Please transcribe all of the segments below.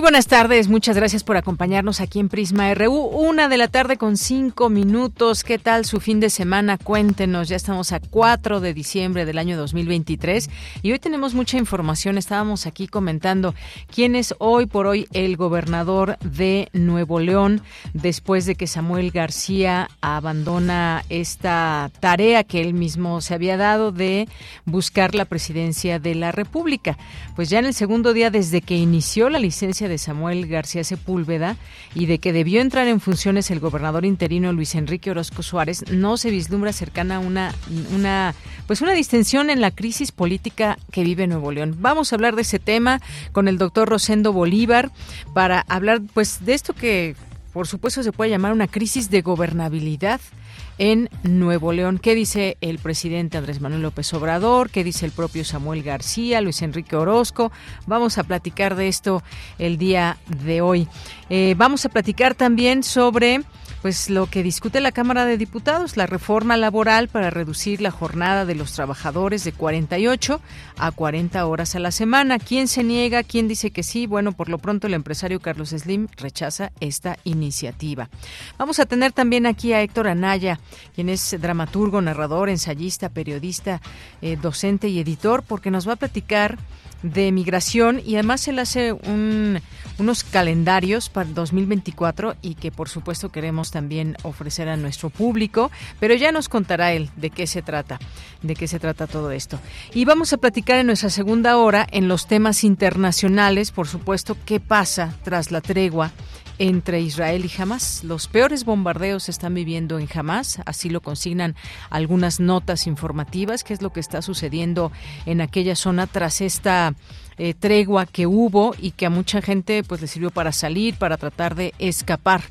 Muy buenas tardes, muchas gracias por acompañarnos aquí en Prisma RU. Una de la tarde con cinco minutos. ¿Qué tal su fin de semana? Cuéntenos, ya estamos a 4 de diciembre del año 2023 y hoy tenemos mucha información. Estábamos aquí comentando quién es hoy por hoy el gobernador de Nuevo León después de que Samuel García abandona esta tarea que él mismo se había dado de buscar la presidencia de la República. Pues ya en el segundo día desde que inició la licencia de Samuel García Sepúlveda y de que debió entrar en funciones el gobernador interino Luis Enrique Orozco Suárez, no se vislumbra cercana una, una, pues una distensión en la crisis política que vive Nuevo León. Vamos a hablar de ese tema con el doctor Rosendo Bolívar para hablar pues de esto que por supuesto se puede llamar una crisis de gobernabilidad en Nuevo León. ¿Qué dice el presidente Andrés Manuel López Obrador? ¿Qué dice el propio Samuel García, Luis Enrique Orozco? Vamos a platicar de esto el día de hoy. Eh, vamos a platicar también sobre pues lo que discute la Cámara de Diputados, la reforma laboral para reducir la jornada de los trabajadores de 48 a 40 horas a la semana. ¿Quién se niega? ¿Quién dice que sí? Bueno, por lo pronto el empresario Carlos Slim rechaza esta iniciativa. Vamos a tener también aquí a Héctor Anaya, quien es dramaturgo, narrador, ensayista, periodista, eh, docente y editor, porque nos va a platicar de migración y además él hace unos calendarios para 2024 y que por supuesto queremos también ofrecer a nuestro público, pero ya nos contará él de qué se trata, de qué se trata todo esto. Y vamos a platicar en nuestra segunda hora en los temas internacionales, por supuesto, qué pasa tras la tregua entre Israel y Hamas. Los peores bombardeos se están viviendo en Hamas, así lo consignan algunas notas informativas, qué es lo que está sucediendo en aquella zona tras esta eh, tregua que hubo y que a mucha gente pues le sirvió para salir, para tratar de escapar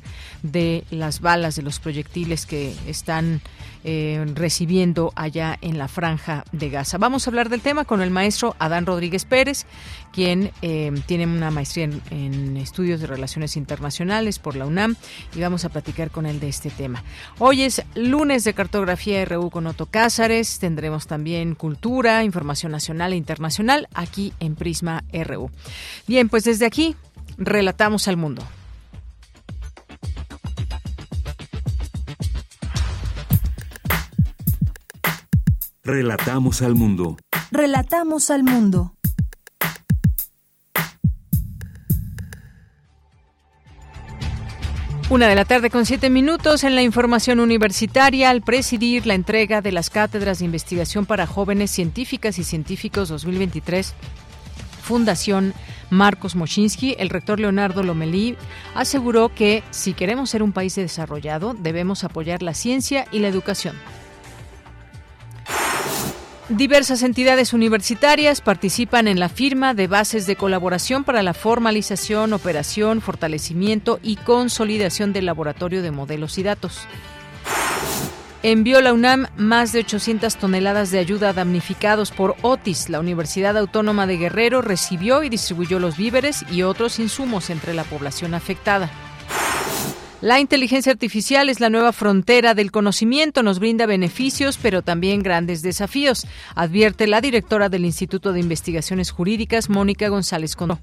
de las balas, de los proyectiles que están eh, recibiendo allá en la franja de Gaza. Vamos a hablar del tema con el maestro Adán Rodríguez Pérez, quien eh, tiene una maestría en, estudios de relaciones internacionales por la UNAM y vamos a platicar con él de este tema. Hoy es lunes de cartografía RU con Otto Cázares, tendremos también cultura, información nacional e internacional aquí en Prisma RU. Bien, pues desde aquí relatamos al mundo. Relatamos al mundo. Relatamos al mundo. Una de la tarde con siete minutos en la información universitaria al presidir la entrega de las cátedras de investigación para jóvenes científicas y científicos 2023. Fundación Marcos Moschinsky, el rector Leonardo Lomelí aseguró que si queremos ser un país desarrollado, debemos apoyar la ciencia y la educación. Diversas entidades universitarias participan en la firma de bases de colaboración para la formalización, operación, fortalecimiento y consolidación del laboratorio de modelos y datos. Envió la UNAM más de 800 toneladas de ayuda a damnificados por Otis. La Universidad Autónoma de Guerrero recibió y distribuyó los víveres y otros insumos entre la población afectada. La inteligencia artificial es la nueva frontera del conocimiento, nos brinda beneficios, pero también grandes desafíos, advierte la directora del Instituto de Investigaciones Jurídicas, Mónica González Condó.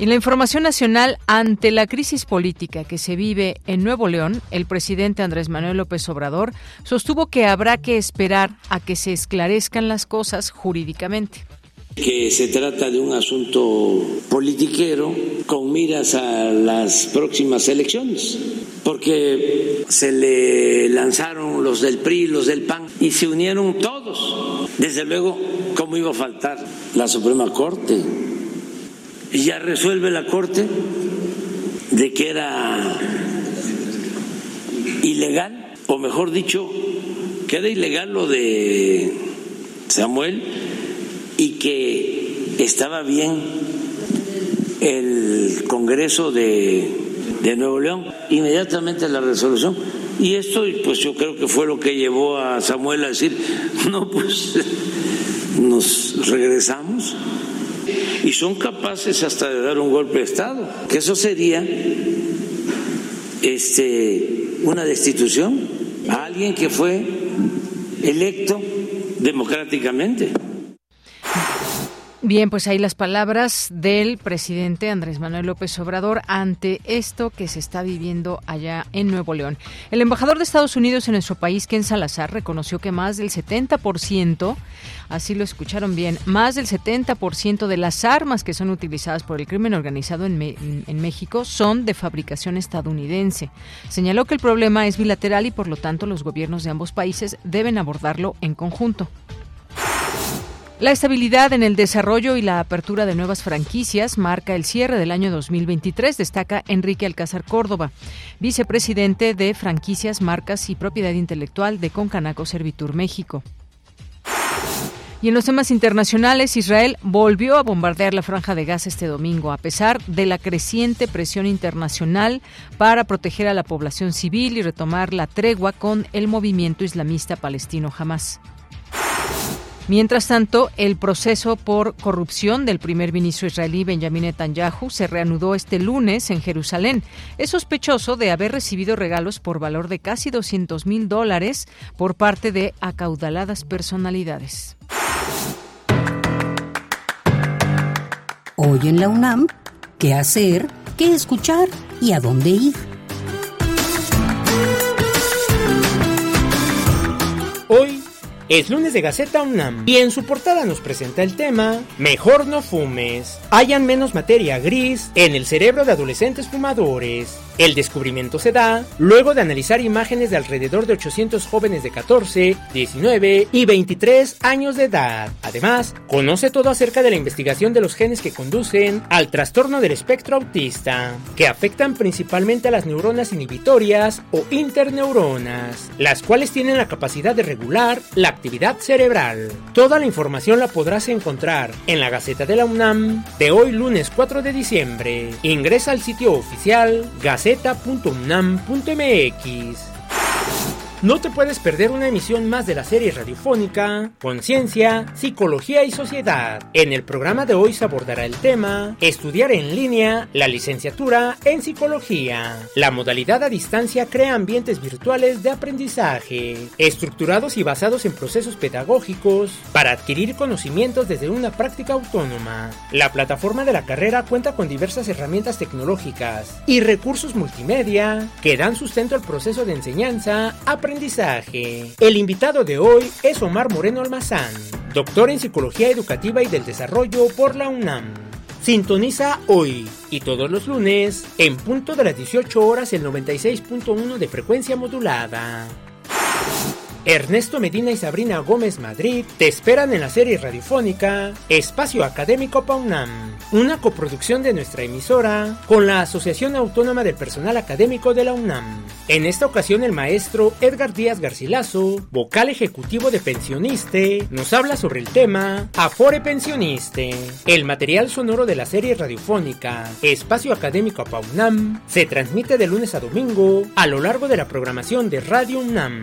En la información nacional, ante la crisis política que se vive en Nuevo León, el presidente Andrés Manuel López Obrador sostuvo que habrá que esperar a que se esclarezcan las cosas jurídicamente que se trata de un asunto politiquero con miras a las próximas elecciones. porque se le lanzaron los del PRI, los del PAN, y se unieron todos. Desde luego, ¿cómo iba a faltar la Suprema Corte? Y ya resuelve la Corte de que era ilegal, o mejor dicho, que era ilegal lo de Samuel y que estaba bien el Congreso de, de Nuevo León, inmediatamente la resolución. Y esto, pues yo creo que fue lo que llevó a Samuel a decir, no, pues nos regresamos. Y son capaces hasta de dar un golpe de Estado, que eso sería este, una destitución a alguien que fue electo democráticamente. Bien, pues ahí las palabras del presidente Andrés Manuel López Obrador ante esto que se está viviendo allá en Nuevo León. El embajador de Estados Unidos en nuestro país, Ken Salazar, reconoció que más del 70%, así lo escucharon bien, más del 70% de las armas que son utilizadas por el crimen organizado en, en México son de fabricación estadounidense. Señaló que el problema es bilateral y por lo tanto los gobiernos de ambos países deben abordarlo en conjunto. La estabilidad en el desarrollo y la apertura de nuevas franquicias marca el cierre del año 2023, destaca Enrique Alcázar Córdoba, vicepresidente de Franquicias, Marcas y Propiedad Intelectual de Concanaco Servitur México. Y en los temas internacionales, Israel volvió a bombardear la franja de Gaza este domingo, a pesar de la creciente presión internacional para proteger a la población civil y retomar la tregua con el movimiento islamista palestino Hamas. Mientras tanto, el proceso por corrupción del primer ministro israelí Benjamin Netanyahu se reanudó este lunes en Jerusalén. Es sospechoso de haber recibido regalos por valor de casi 200 mil dólares por parte de acaudaladas personalidades. Hoy en la UNAM, ¿qué hacer? ¿Qué escuchar? ¿Y a dónde ir? Es lunes de Gaceta UNAM y en su portada nos presenta el tema Mejor no fumes. Hayan menos materia gris en el cerebro de adolescentes fumadores. El descubrimiento se da luego de analizar imágenes de alrededor de 800 jóvenes de 14, 19 y 23 años de edad. Además, conoce todo acerca de la investigación de los genes que conducen al trastorno del espectro autista, que afectan principalmente a las neuronas inhibitorias o interneuronas, las cuales tienen la capacidad de regular la actividad cerebral. Toda la información la podrás encontrar en la Gaceta de la UNAM de hoy lunes 4 de diciembre. Ingresa al sitio oficial gaceta.unam.mx. No te puedes perder una emisión más de la serie radiofónica Conciencia, Psicología y Sociedad. En el programa de hoy se abordará el tema Estudiar en línea la licenciatura en Psicología. La modalidad a distancia crea ambientes virtuales de aprendizaje, estructurados y basados en procesos pedagógicos para adquirir conocimientos desde una práctica autónoma. La plataforma de la carrera cuenta con diversas herramientas tecnológicas y recursos multimedia que dan sustento al proceso de enseñanza, aprendizaje el invitado de hoy es Omar Moreno Almazán, doctor en Psicología Educativa y del Desarrollo por la UNAM. Sintoniza hoy y todos los lunes en punto de las 18 horas el 96.1 de frecuencia modulada. Ernesto Medina y Sabrina Gómez Madrid te esperan en la serie radiofónica Espacio Académico PAUNAM, una coproducción de nuestra emisora con la Asociación Autónoma del Personal Académico de la UNAM. En esta ocasión el maestro Edgar Díaz Garcilaso, vocal ejecutivo de Pensioniste, nos habla sobre el tema Afore Pensioniste. El material sonoro de la serie radiofónica Espacio Académico PAUNAM se transmite de lunes a domingo a lo largo de la programación de Radio UNAM.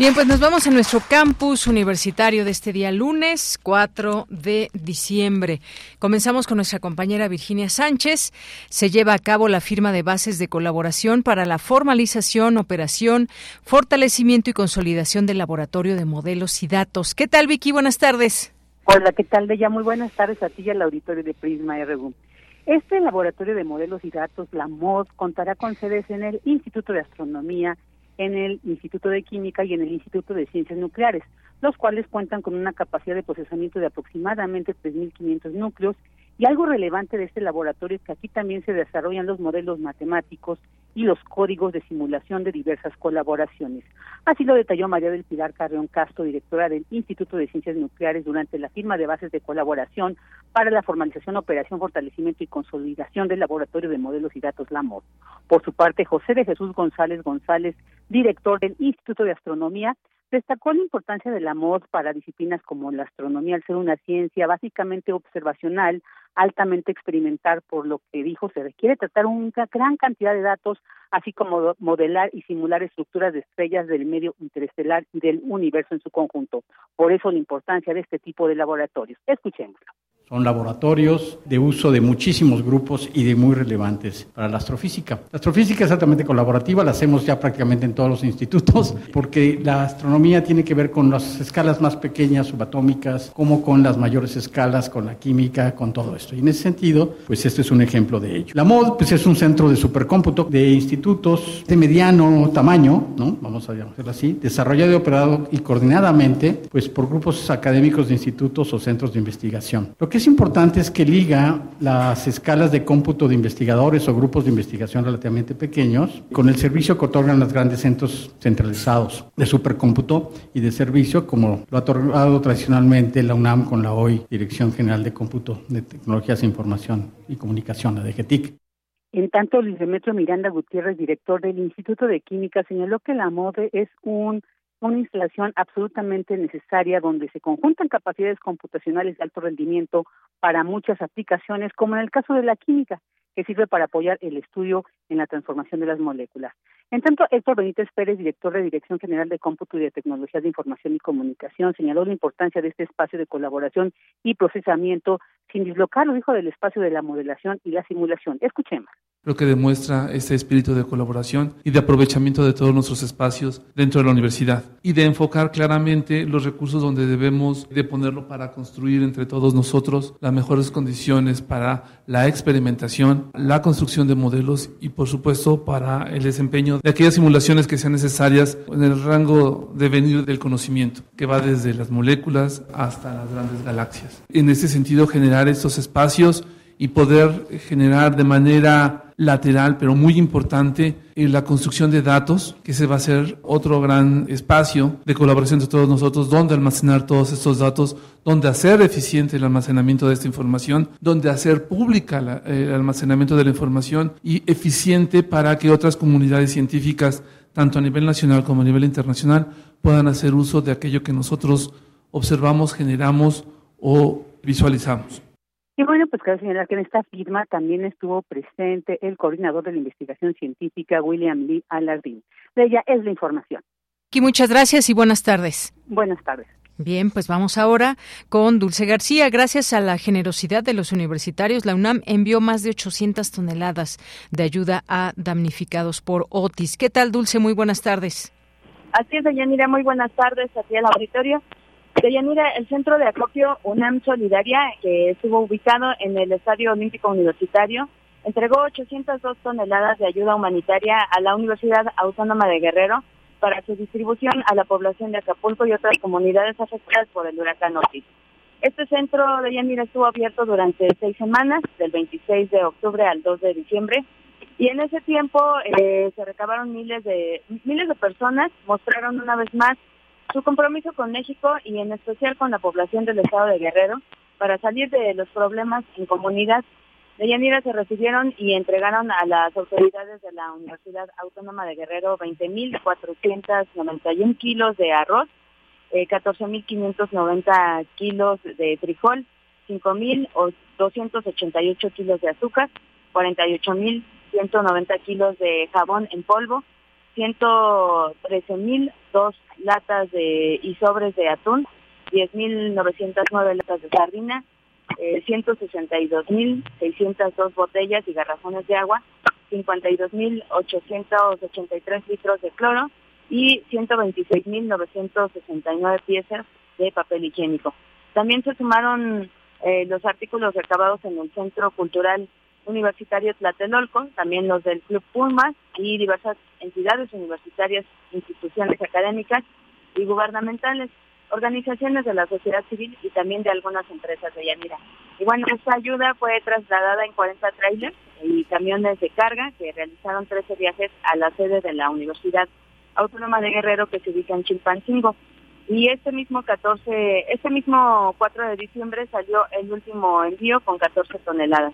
Bien, pues nos vamos a nuestro campus universitario de este día lunes 4 de diciembre. Comenzamos con nuestra compañera Virginia Sánchez. Se lleva a cabo la firma de bases de colaboración para la formalización, operación, fortalecimiento y consolidación del laboratorio de modelos y datos. ¿Qué tal, Vicky? Buenas tardes. Hola, ¿qué tal, Bella? Muy buenas tardes a ti y al auditorio de Prisma RU. Este laboratorio de modelos y datos, la MOD, contará con sedes en el Instituto de Astronomía, en el Instituto de Química y en el Instituto de Ciencias Nucleares, los cuales cuentan con una capacidad de procesamiento de aproximadamente 3.500 núcleos y algo relevante de este laboratorio es que aquí también se desarrollan los modelos matemáticos y los códigos de simulación de diversas colaboraciones. Así lo detalló María del Pilar Carreón Castro, directora del Instituto de Ciencias Nucleares, durante la firma de bases de colaboración para la formalización, operación, fortalecimiento y consolidación del Laboratorio de Modelos y Datos LAMOD. Por su parte, José de Jesús González González, director del Instituto de Astronomía, destacó la importancia de la MOD para disciplinas como la astronomía, al ser una ciencia básicamente observacional, altamente experimental, por lo que dijo se requiere tratar una gran cantidad de datos, así como modelar y simular estructuras de estrellas del medio interestelar y del universo en su conjunto. Por eso la importancia de este tipo de laboratorios. Escuchémoslo. Son laboratorios de uso de muchísimos grupos y de muy relevantes para la astrofísica. La astrofísica es altamente colaborativa, la hacemos ya prácticamente en todos los institutos, porque la astronomía tiene que ver con las escalas más pequeñas, subatómicas, como con las mayores escalas, con la química, con todo esto. Y en ese sentido, pues este es un ejemplo de ello. La MOD pues, es un centro de supercómputo de institutos de mediano tamaño, ¿no? vamos a llamarlo así, desarrollado y operado y coordinadamente pues, por grupos académicos de institutos o centros de investigación. Lo que es importante es que liga las escalas de cómputo de investigadores o grupos de investigación relativamente pequeños con el servicio que otorgan los grandes centros centralizados de supercómputo y de servicio, como lo ha otorgado tradicionalmente la UNAM con la hoy Dirección General de Cómputo de Tecnologías de Información y Comunicación, la DGTIC. En tanto, Luis Demetrio Miranda Gutiérrez, director del Instituto de Química, señaló que la MODE es un una instalación absolutamente necesaria donde se conjuntan capacidades computacionales de alto rendimiento para muchas aplicaciones, como en el caso de la química, que sirve para apoyar el estudio en la transformación de las moléculas. En tanto, Héctor Benítez Pérez, director de Dirección General de Cómputo y de Tecnologías de Información y Comunicación, señaló la importancia de este espacio de colaboración y procesamiento sin dislocarlo, dijo, del espacio de la modelación y la simulación. Escuchemos. Lo que demuestra este espíritu de colaboración y de aprovechamiento de todos nuestros espacios dentro de la universidad y de enfocar claramente los recursos donde debemos de ponerlo para construir entre todos nosotros las mejores condiciones para la experimentación, la construcción de modelos y por supuesto para el desempeño de aquellas simulaciones que sean necesarias en el rango de venir del conocimiento, que va desde las moléculas hasta las grandes galaxias. En este sentido, estos espacios y poder generar de manera lateral, pero muy importante, en la construcción de datos, que se va a ser otro gran espacio de colaboración entre todos nosotros, donde almacenar todos estos datos, donde hacer eficiente el almacenamiento de esta información, donde hacer pública el almacenamiento de la información y eficiente para que otras comunidades científicas, tanto a nivel nacional como a nivel internacional, puedan hacer uso de aquello que nosotros observamos, generamos o visualizamos. Y bueno, pues cabe señalar que en esta firma también estuvo presente el coordinador de la investigación científica, William Lee Alardín. De ella es la información. Aquí muchas gracias y buenas tardes. Buenas tardes. Bien, pues vamos ahora con Dulce García. Gracias a la generosidad de los universitarios, la UNAM envió más de 800 toneladas de ayuda a damnificados por Otis. ¿Qué tal, Dulce? Muy buenas tardes. Así es, Yanira. Muy buenas tardes aquí al auditorio. Deyanira, el centro de acopio UNAM Solidaria, que estuvo ubicado en el Estadio Olímpico Universitario, entregó 802 toneladas de ayuda humanitaria a la Universidad Autónoma de Guerrero para su distribución a la población de Acapulco y otras comunidades afectadas por el huracán Otis. Este centro de Yanira estuvo abierto durante seis semanas, del 26 de octubre al 2 de diciembre, y en ese tiempo eh, se recabaron miles de miles de personas, mostraron una vez más su compromiso con México y en especial con la población del estado de Guerrero para salir de los problemas en comunidad. De Yanira se recibieron y entregaron a las autoridades de la Universidad Autónoma de Guerrero 20.491 kilos de arroz, eh, 14.590 kilos de frijol, 5.288 kilos de azúcar, 48.190 kilos de jabón en polvo, 113.002 latas de y sobres de atún, 10.909 latas de sardina, eh, 162.602 botellas y garrafones de agua, 52.883 litros de cloro y 126.969 piezas de papel higiénico. También se sumaron eh, los artículos recabados en el Centro Cultural Universitario Tlatelolco, también los del Club Pumas y diversas entidades universitarias, instituciones académicas y gubernamentales, organizaciones de la sociedad civil y también de algunas empresas de Yanira. Y bueno, esta ayuda fue trasladada en 40 trailers y camiones de carga que realizaron 13 viajes a la sede de la Universidad Autónoma de Guerrero que se ubica en Chilpancingo. Y este mismo 14, este mismo 4 de diciembre salió el último envío con 14 toneladas.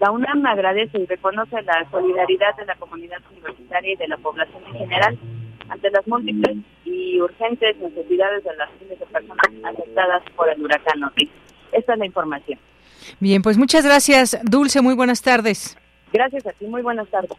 La UNAM agradece y reconoce la solidaridad de la comunidad universitaria y de la población en general ante las múltiples y urgentes necesidades de las miles de personas afectadas por el huracán Otis. Esta es la información. Bien, pues muchas gracias, Dulce. Muy buenas tardes. Gracias a ti. Muy buenas tardes.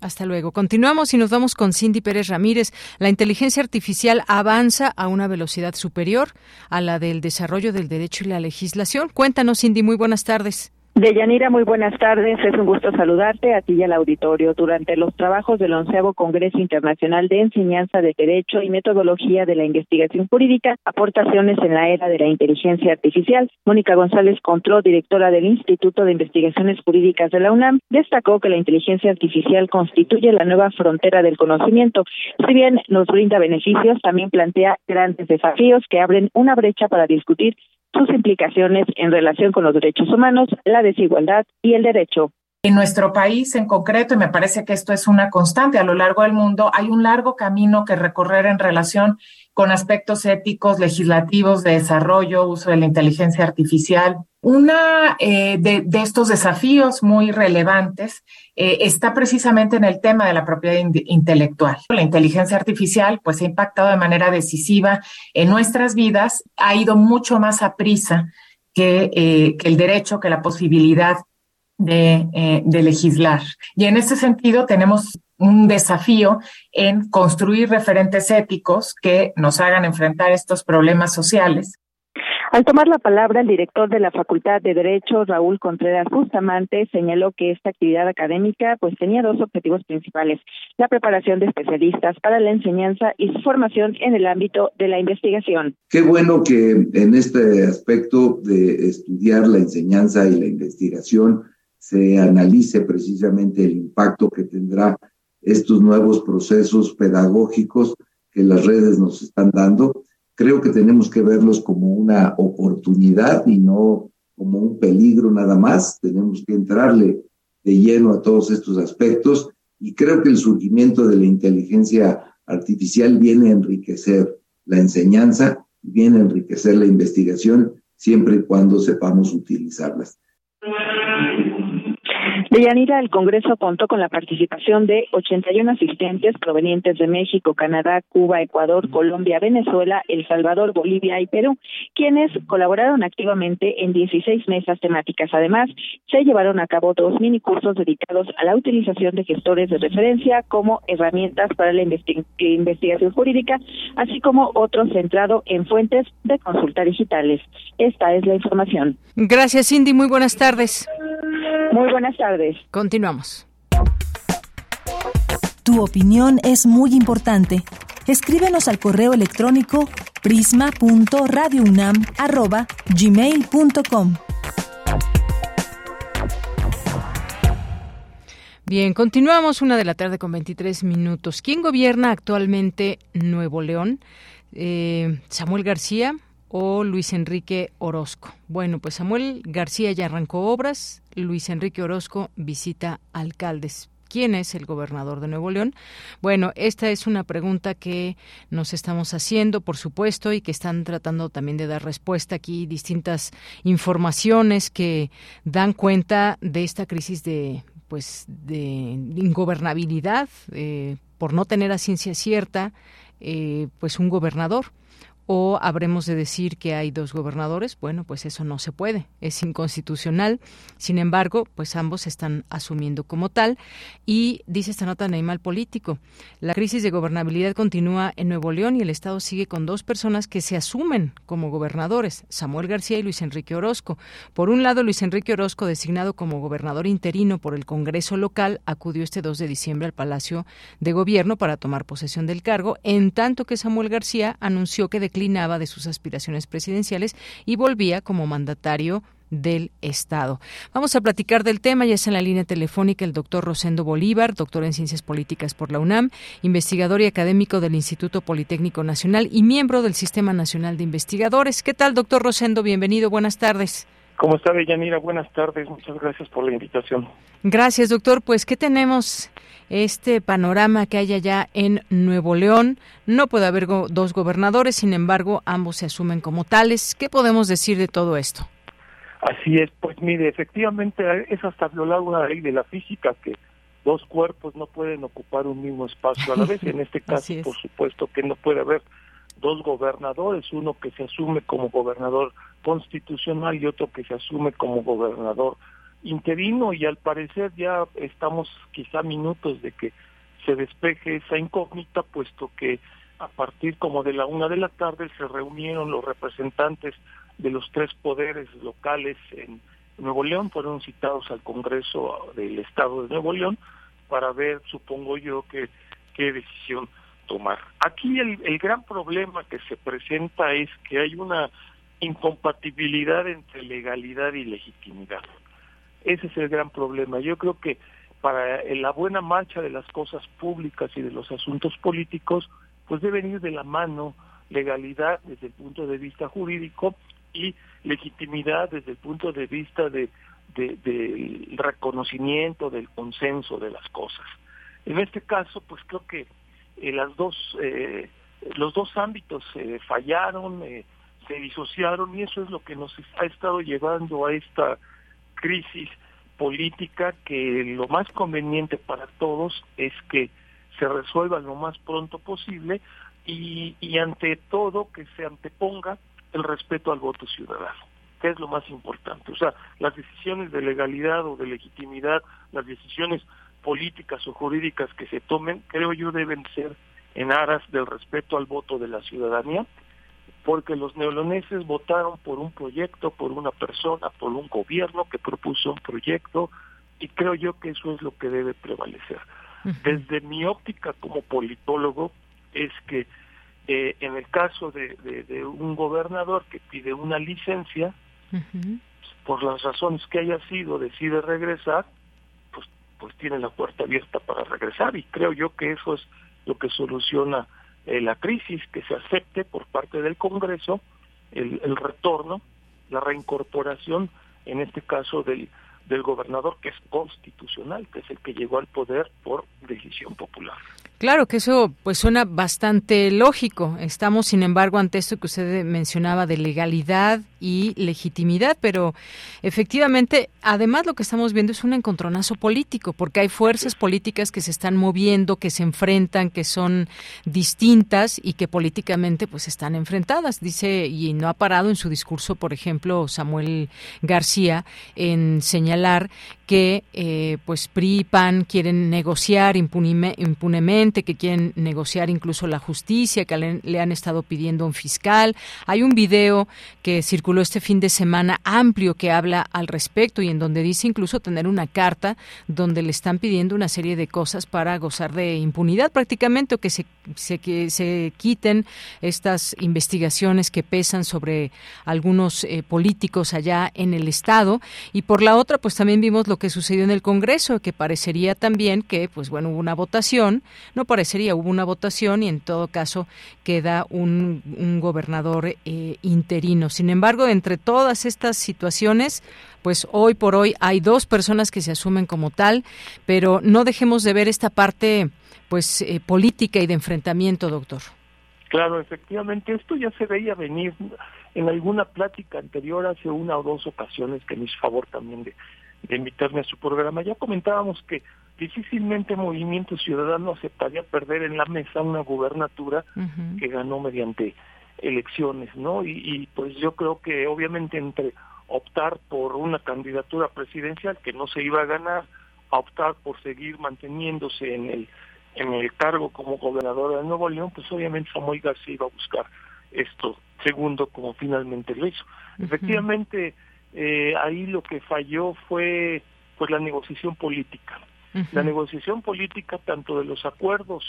Hasta luego. Continuamos y nos vamos con Cindy Pérez Ramírez. La inteligencia artificial avanza a una velocidad superior a la del desarrollo del derecho y la legislación. Cuéntanos, Cindy. Muy buenas tardes. Deyanira, muy buenas tardes. Es un gusto saludarte a ti y al auditorio. Durante los trabajos del onceavo Congreso Internacional de Enseñanza de Derecho y Metodología de la Investigación Jurídica, aportaciones en la era de la inteligencia artificial, Mónica González Contró, directora del Instituto de Investigaciones Jurídicas de la UNAM, destacó que la inteligencia artificial constituye la nueva frontera del conocimiento. Si bien nos brinda beneficios, también plantea grandes desafíos que abren una brecha para discutir sus implicaciones en relación con los derechos humanos, la desigualdad y el derecho. En nuestro país en concreto, y me parece que esto es una constante a lo largo del mundo, hay un largo camino que recorrer en relación con aspectos éticos, legislativos, de desarrollo, uso de la inteligencia artificial. Una eh, de, estos desafíos muy relevantes eh, está precisamente en el tema de la propiedad intelectual. La inteligencia artificial pues ha impactado de manera decisiva en nuestras vidas, ha ido mucho más a prisa que, eh, el derecho, que la posibilidad de, de legislar. Y en ese sentido tenemos un desafío en construir referentes éticos que nos hagan enfrentar estos problemas sociales. Al tomar la palabra, el director de la Facultad de Derecho, Raúl Contreras Bustamante, señaló que esta actividad académica pues tenía dos objetivos principales, la preparación de especialistas para la enseñanza y su formación en el ámbito de la investigación. Qué bueno que en este aspecto de estudiar la enseñanza y la investigación se analice precisamente el impacto que tendrá estos nuevos procesos pedagógicos que las redes nos están dando. Creo que tenemos que verlos como una oportunidad y no como un peligro nada más. Tenemos que entrarle de lleno a todos estos aspectos y creo que el surgimiento de la inteligencia artificial viene a enriquecer la enseñanza, viene a enriquecer la investigación siempre y cuando sepamos utilizarlas. Deyanira, el Congreso contó con la participación de 81 asistentes provenientes de México, Canadá, Cuba, Ecuador, Colombia, Venezuela, El Salvador, Bolivia y Perú, quienes colaboraron activamente en 16 mesas temáticas. Además, se llevaron a cabo dos minicursos dedicados a la utilización de gestores de referencia como herramientas para la investigación jurídica, así como otro centrado en fuentes de consulta digitales. Esta es la información. Gracias, Cindy. Muy buenas tardes. Muy buenas tardes. Continuamos. Tu opinión es muy importante. Escríbenos al correo electrónico prisma.radiounam@gmail.com. Bien, continuamos una de la tarde con 23 minutos. ¿Quién gobierna actualmente Nuevo León? Eh, Samuel García, o Luis Enrique Orozco. Bueno, pues Samuel García ya arrancó obras, Luis Enrique Orozco visita alcaldes. ¿Quién es el gobernador de Nuevo León? Bueno, esta es una pregunta que nos estamos haciendo, por supuesto, y que están tratando también de dar respuesta aquí distintas informaciones que dan cuenta de esta crisis de pues de ingobernabilidad eh, por no tener a ciencia cierta eh, pues un gobernador o habremos de decir que hay dos gobernadores. Bueno, pues eso no se puede, es inconstitucional. Sin embargo, pues ambos se están asumiendo como tal y dice esta nota Neymar político. La crisis de gobernabilidad continúa en Nuevo León y el Estado sigue con dos personas que se asumen como gobernadores, Samuel García y Luis Enrique Orozco. Por un lado, Luis Enrique Orozco, designado como gobernador interino por el Congreso local, acudió este 2 de diciembre al Palacio de Gobierno para tomar posesión del cargo, en tanto que Samuel García anunció que declinaba de sus aspiraciones presidenciales y volvía como mandatario del Estado. Vamos a platicar del tema, ya está en la línea telefónica el doctor Rosendo Bolívar, doctor en Ciencias Políticas por la UNAM, investigador y académico del Instituto Politécnico Nacional y miembro del Sistema Nacional de Investigadores. ¿Qué tal, doctor Rosendo? Bienvenido, buenas tardes. ¿Cómo está, Deyanira? Buenas tardes, muchas gracias por la invitación. Gracias, doctor. Pues, ¿qué tenemos? Este panorama que hay allá en Nuevo León. No puede haber dos gobernadores, sin embargo, ambos se asumen como tales. ¿Qué podemos decir de todo esto? Así es, pues mire, efectivamente es hasta violar una ley de la física que dos cuerpos no pueden ocupar un mismo espacio a la vez. En este caso, por supuesto que no puede haber dos gobernadores, uno que se asume como gobernador constitucional y otro que se asume como gobernador interino y al parecer ya estamos quizá minutos de que se despeje esa incógnita puesto que a partir como de la una de la tarde se reunieron los representantes de los tres poderes locales en Nuevo León, fueron citados al Congreso del Estado de Nuevo León para ver, supongo yo, que, qué decisión tomar. Aquí el, el gran problema que se presenta es que hay una incompatibilidad entre legalidad y legitimidad. Ese es el gran problema. Yo creo que para la buena marcha de las cosas públicas y de los asuntos políticos, pues deben ir de la mano legalidad desde el punto de vista jurídico y legitimidad desde el punto de vista de, del reconocimiento, del consenso de las cosas. En este caso, pues creo que eh, las dos, eh, los dos ámbitos eh, fallaron, se disociaron y eso es lo que nos ha estado llevando a esta crisis política que lo más conveniente para todos es que se resuelva lo más pronto posible y, y ante todo que se anteponga el respeto al voto ciudadano, que es lo más importante. O sea, las decisiones de legalidad o de legitimidad, las decisiones políticas o jurídicas que se tomen, creo yo deben ser en aras del respeto al voto de la ciudadanía, porque los neoloneses votaron por un proyecto, por una persona, por un gobierno que propuso un proyecto, y creo yo que eso es lo que debe prevalecer. Desde mi óptica como politólogo, es que eh, en el caso de, un gobernador que pide una licencia, por las razones que haya sido, decide regresar, pues, pues tiene la puerta abierta para regresar y creo yo que eso es lo que soluciona eh, la crisis, que se acepte por parte del Congreso el, el retorno, la reincorporación, en este caso del, del gobernador que es constitucional, que es el que llegó al poder por decisión popular. Claro que eso pues suena bastante lógico. Estamos, sin embargo, ante esto que usted mencionaba de legalidad y legitimidad, pero efectivamente, además lo que estamos viendo es un encontronazo político, porque hay fuerzas políticas que se están moviendo, que se enfrentan, que son distintas y que políticamente pues están enfrentadas. Dice y no ha parado en su discurso, por ejemplo, Samuel García en señalar que eh, pues PRI y PAN quieren negociar impunemente, que quieren negociar incluso la justicia, que le, han estado pidiendo un fiscal. Hay un video que circuló este fin de semana amplio que habla al respecto y en donde dice incluso tener una carta donde le están pidiendo una serie de cosas para gozar de impunidad prácticamente o que se, que se quiten estas investigaciones que pesan sobre algunos eh, políticos allá en el Estado. Y por la otra, pues también vimos lo que sucedió en el Congreso, que parecería también que, pues bueno, hubo una votación, no parecería, hubo una votación y en todo caso queda un, gobernador eh, interino. Sin embargo, entre todas estas situaciones, pues hoy por hoy hay dos personas que se asumen como tal, pero no dejemos de ver esta parte, pues, eh, política y de enfrentamiento, doctor. Claro, efectivamente, esto ya se veía venir en alguna plática anterior hace una o dos ocasiones que me hizo favor también de, de invitarme a su programa. Ya comentábamos que difícilmente Movimiento Ciudadano aceptaría perder en la mesa una gubernatura que ganó mediante elecciones, ¿no? Y, y pues yo creo que obviamente entre optar por una candidatura presidencial que no se iba a ganar, a optar por seguir manteniéndose en el en el cargo como gobernador de Nuevo León, pues obviamente Samuel García iba a buscar esto segundo como finalmente lo hizo. Efectivamente, eh, ahí lo que falló fue pues la negociación política. La negociación política tanto de los acuerdos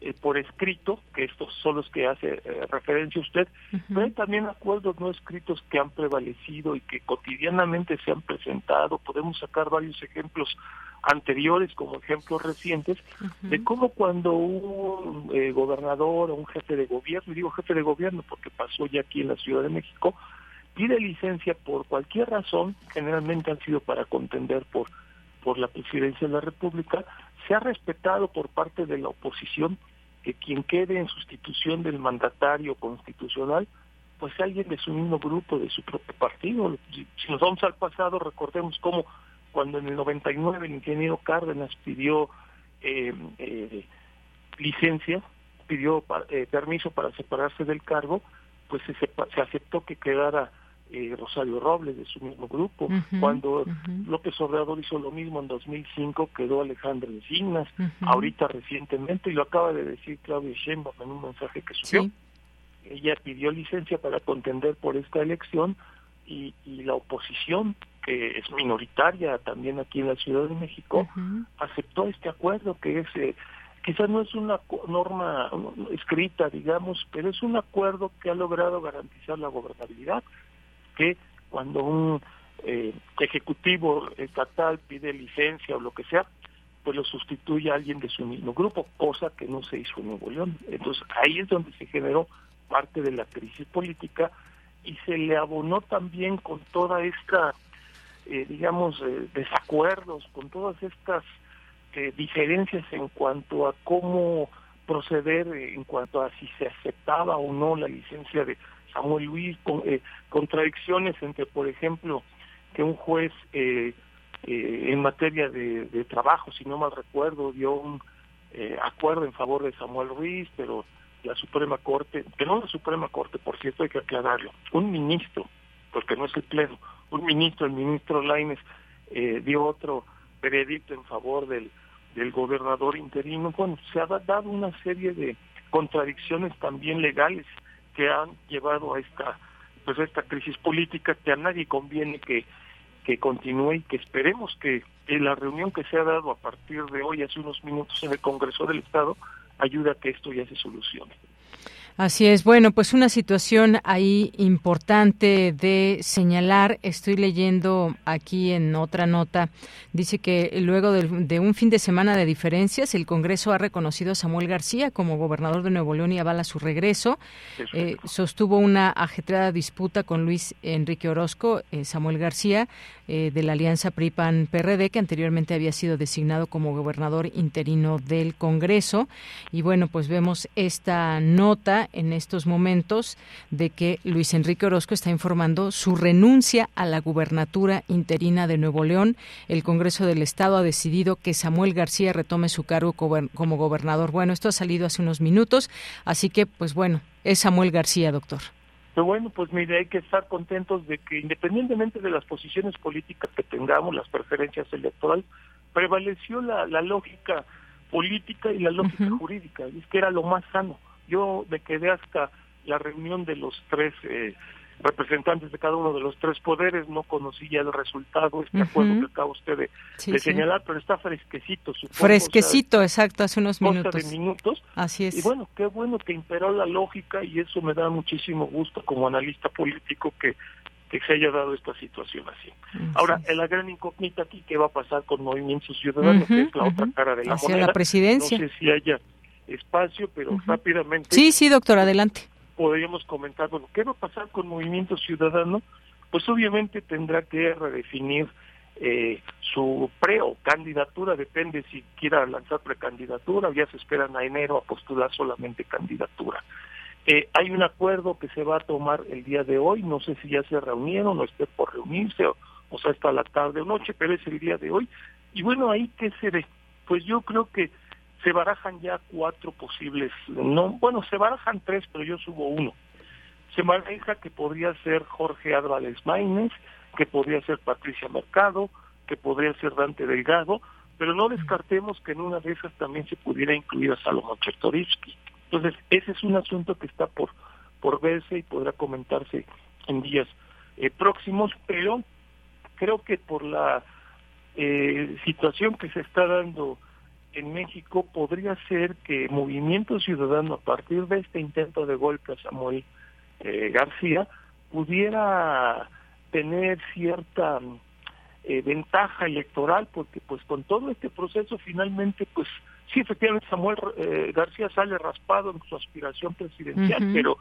eh, por escrito, que estos son los que hace eh, referencia usted, pero también acuerdos no escritos que han prevalecido y que cotidianamente se han presentado. Podemos sacar varios ejemplos anteriores como ejemplos recientes de cómo cuando un eh, gobernador o un jefe de gobierno, y digo jefe de gobierno porque pasó ya aquí en la Ciudad de México, pide licencia por cualquier razón, generalmente han sido para contender por, por la presidencia de la República, se ha respetado por parte de la oposición que quien quede en sustitución del mandatario constitucional, pues alguien de su mismo grupo, de su propio partido. Si nos vamos al pasado, recordemos cómo cuando en el 99 el ingeniero Cárdenas pidió eh, eh, licencia, pidió eh, permiso para separarse del cargo, pues se, se aceptó que quedara Rosario Robles de su mismo grupo. Cuando López Obrador hizo lo mismo en 2005, quedó Alejandro Encinas, ahorita recientemente, y lo acaba de decir Claudia Sheinbaum en un mensaje que subió. Ella pidió licencia para contender por esta elección y, y la oposición que es minoritaria también aquí en la Ciudad de México, aceptó este acuerdo que es, eh, quizás no es una norma escrita, digamos, pero es un acuerdo que ha logrado garantizar la gobernabilidad, que cuando un eh, ejecutivo estatal pide licencia o lo que sea, pues lo sustituye a alguien de su mismo grupo, cosa que no se hizo en Nuevo León. Entonces ahí es donde se generó parte de la crisis política y se le abonó también con toda esta eh, digamos, eh, desacuerdos, con todas estas diferencias en cuanto a cómo proceder, en cuanto a si se aceptaba o no la licencia de Samuel Luis, con, contradicciones entre, por ejemplo, que un juez en materia de, trabajo, si no mal recuerdo, dio un acuerdo en favor de Samuel Ruiz, pero la Suprema Corte, que no la Suprema Corte, por cierto, hay que aclararlo, un ministro, porque no es el Pleno, un ministro, el ministro Laines, eh, dio otro veredicto en favor del, del gobernador interino. Bueno, se ha dado una serie de contradicciones también legales que han llevado a esta pues a esta crisis política que a nadie conviene que, que continúe y que esperemos que la reunión que se ha dado a partir de hoy, hace unos minutos en el Congreso del Estado, ayude a que esto ya se solucione. Así es. Bueno, pues una situación ahí importante de señalar. Estoy leyendo aquí en otra nota. Dice que luego de, un fin de semana de diferencias, el Congreso ha reconocido a Samuel García como gobernador de Nuevo León y avala su regreso. Eh, sostuvo una ajetreada disputa con Luis Enrique Orozco, eh, Samuel García, eh, de la alianza PRI-PAN-PRD, que anteriormente había sido designado como gobernador interino del Congreso. Y bueno, pues vemos esta nota en estos momentos de que Luis Enrique Orozco está informando su renuncia a la gubernatura interina de Nuevo León. El Congreso del Estado ha decidido que Samuel García retome su cargo como gobernador. Bueno, esto ha salido hace unos minutos, así que, pues bueno, es Samuel García, doctor. Pero bueno, pues mire, hay que estar contentos de que independientemente de las posiciones políticas que tengamos, las preferencias electorales, prevaleció la, lógica política y la lógica jurídica, y es que era lo más sano. Yo me quedé hasta la reunión de los tres eh, representantes de cada uno de los tres poderes, no conocía el resultado, este acuerdo que acaba usted de, señalar, pero está fresquecito. fresquecito, exacto, hace unos minutos. de minutos. Así es. Y bueno, qué bueno que imperó la lógica y eso me da muchísimo gusto como analista político que, que se haya dado esta situación así. Ahora, la gran incógnita aquí, ¿qué va a pasar con Movimiento Ciudadano, que es la otra cara de la Hacia la presidencia. No sé si haya espacio, pero rápidamente. Sí, sí, doctor, adelante. Podríamos comentar, bueno, ¿qué va a pasar con Movimiento Ciudadano? Pues obviamente tendrá que redefinir eh, su pre o candidatura, depende si quiera lanzar precandidatura o ya se esperan a enero a postular solamente candidatura. Eh, hay un acuerdo que se va a tomar el día de hoy, no sé si ya se reunieron o esté por reunirse, o, o sea, hasta la tarde o noche, pero es el día de hoy. Y bueno, ahí qué se ve. Pues yo creo que se barajan ya cuatro posibles, no, bueno, se barajan tres, pero yo subo uno. se maneja que podría ser Jorge Álvarez Maínez, que podría ser Patricia Mercado, que podría ser Dante Delgado, pero no descartemos que en una de esas también se pudiera incluir a Salomón Chertorivsky. Entonces, ese es un asunto que está por, por verse y podrá comentarse en días eh, próximos, pero creo que por la eh, situación que se está dando en México podría ser que Movimiento Ciudadano, a partir de este intento de golpe a Samuel eh, García, pudiera tener cierta eh, ventaja electoral, porque pues con todo este proceso finalmente, pues sí, efectivamente Samuel eh, García sale raspado en su aspiración presidencial, pero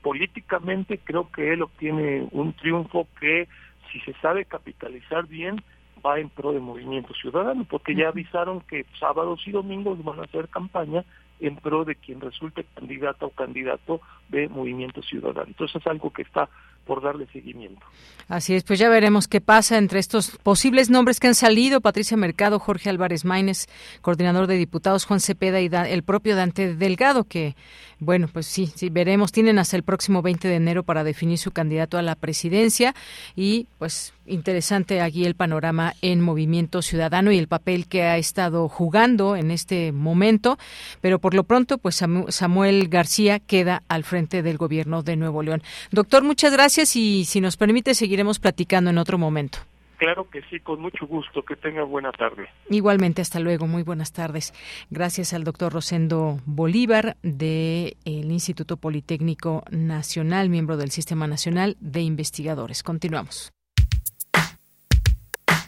políticamente creo que él obtiene un triunfo que si se sabe capitalizar bien, va en pro de Movimiento Ciudadano, porque ya avisaron que sábados y domingos van a hacer campaña en pro de quien resulte candidata o candidato de Movimiento Ciudadano. Entonces es algo que está por darle seguimiento. Así es, pues ya veremos qué pasa entre estos posibles nombres que han salido, Patricia Mercado, Jorge Álvarez Maínez, coordinador de diputados, Juan Cepeda y el propio Dante Delgado, que, bueno, pues sí, sí, veremos, tienen hasta el próximo 20 de enero para definir su candidato a la presidencia. Y pues interesante aquí el panorama en Movimiento Ciudadano y el papel que ha estado jugando en este momento, pero por lo pronto, pues Samuel García queda al frente del gobierno de Nuevo León. Doctor, muchas gracias y si nos permite seguiremos platicando en otro momento. Claro que sí, con mucho gusto. Que tenga buena tarde. Igualmente, hasta luego. Muy buenas tardes. Gracias al doctor Rosendo Bolívar del Instituto Politécnico Nacional, miembro del Sistema Nacional de Investigadores. Continuamos.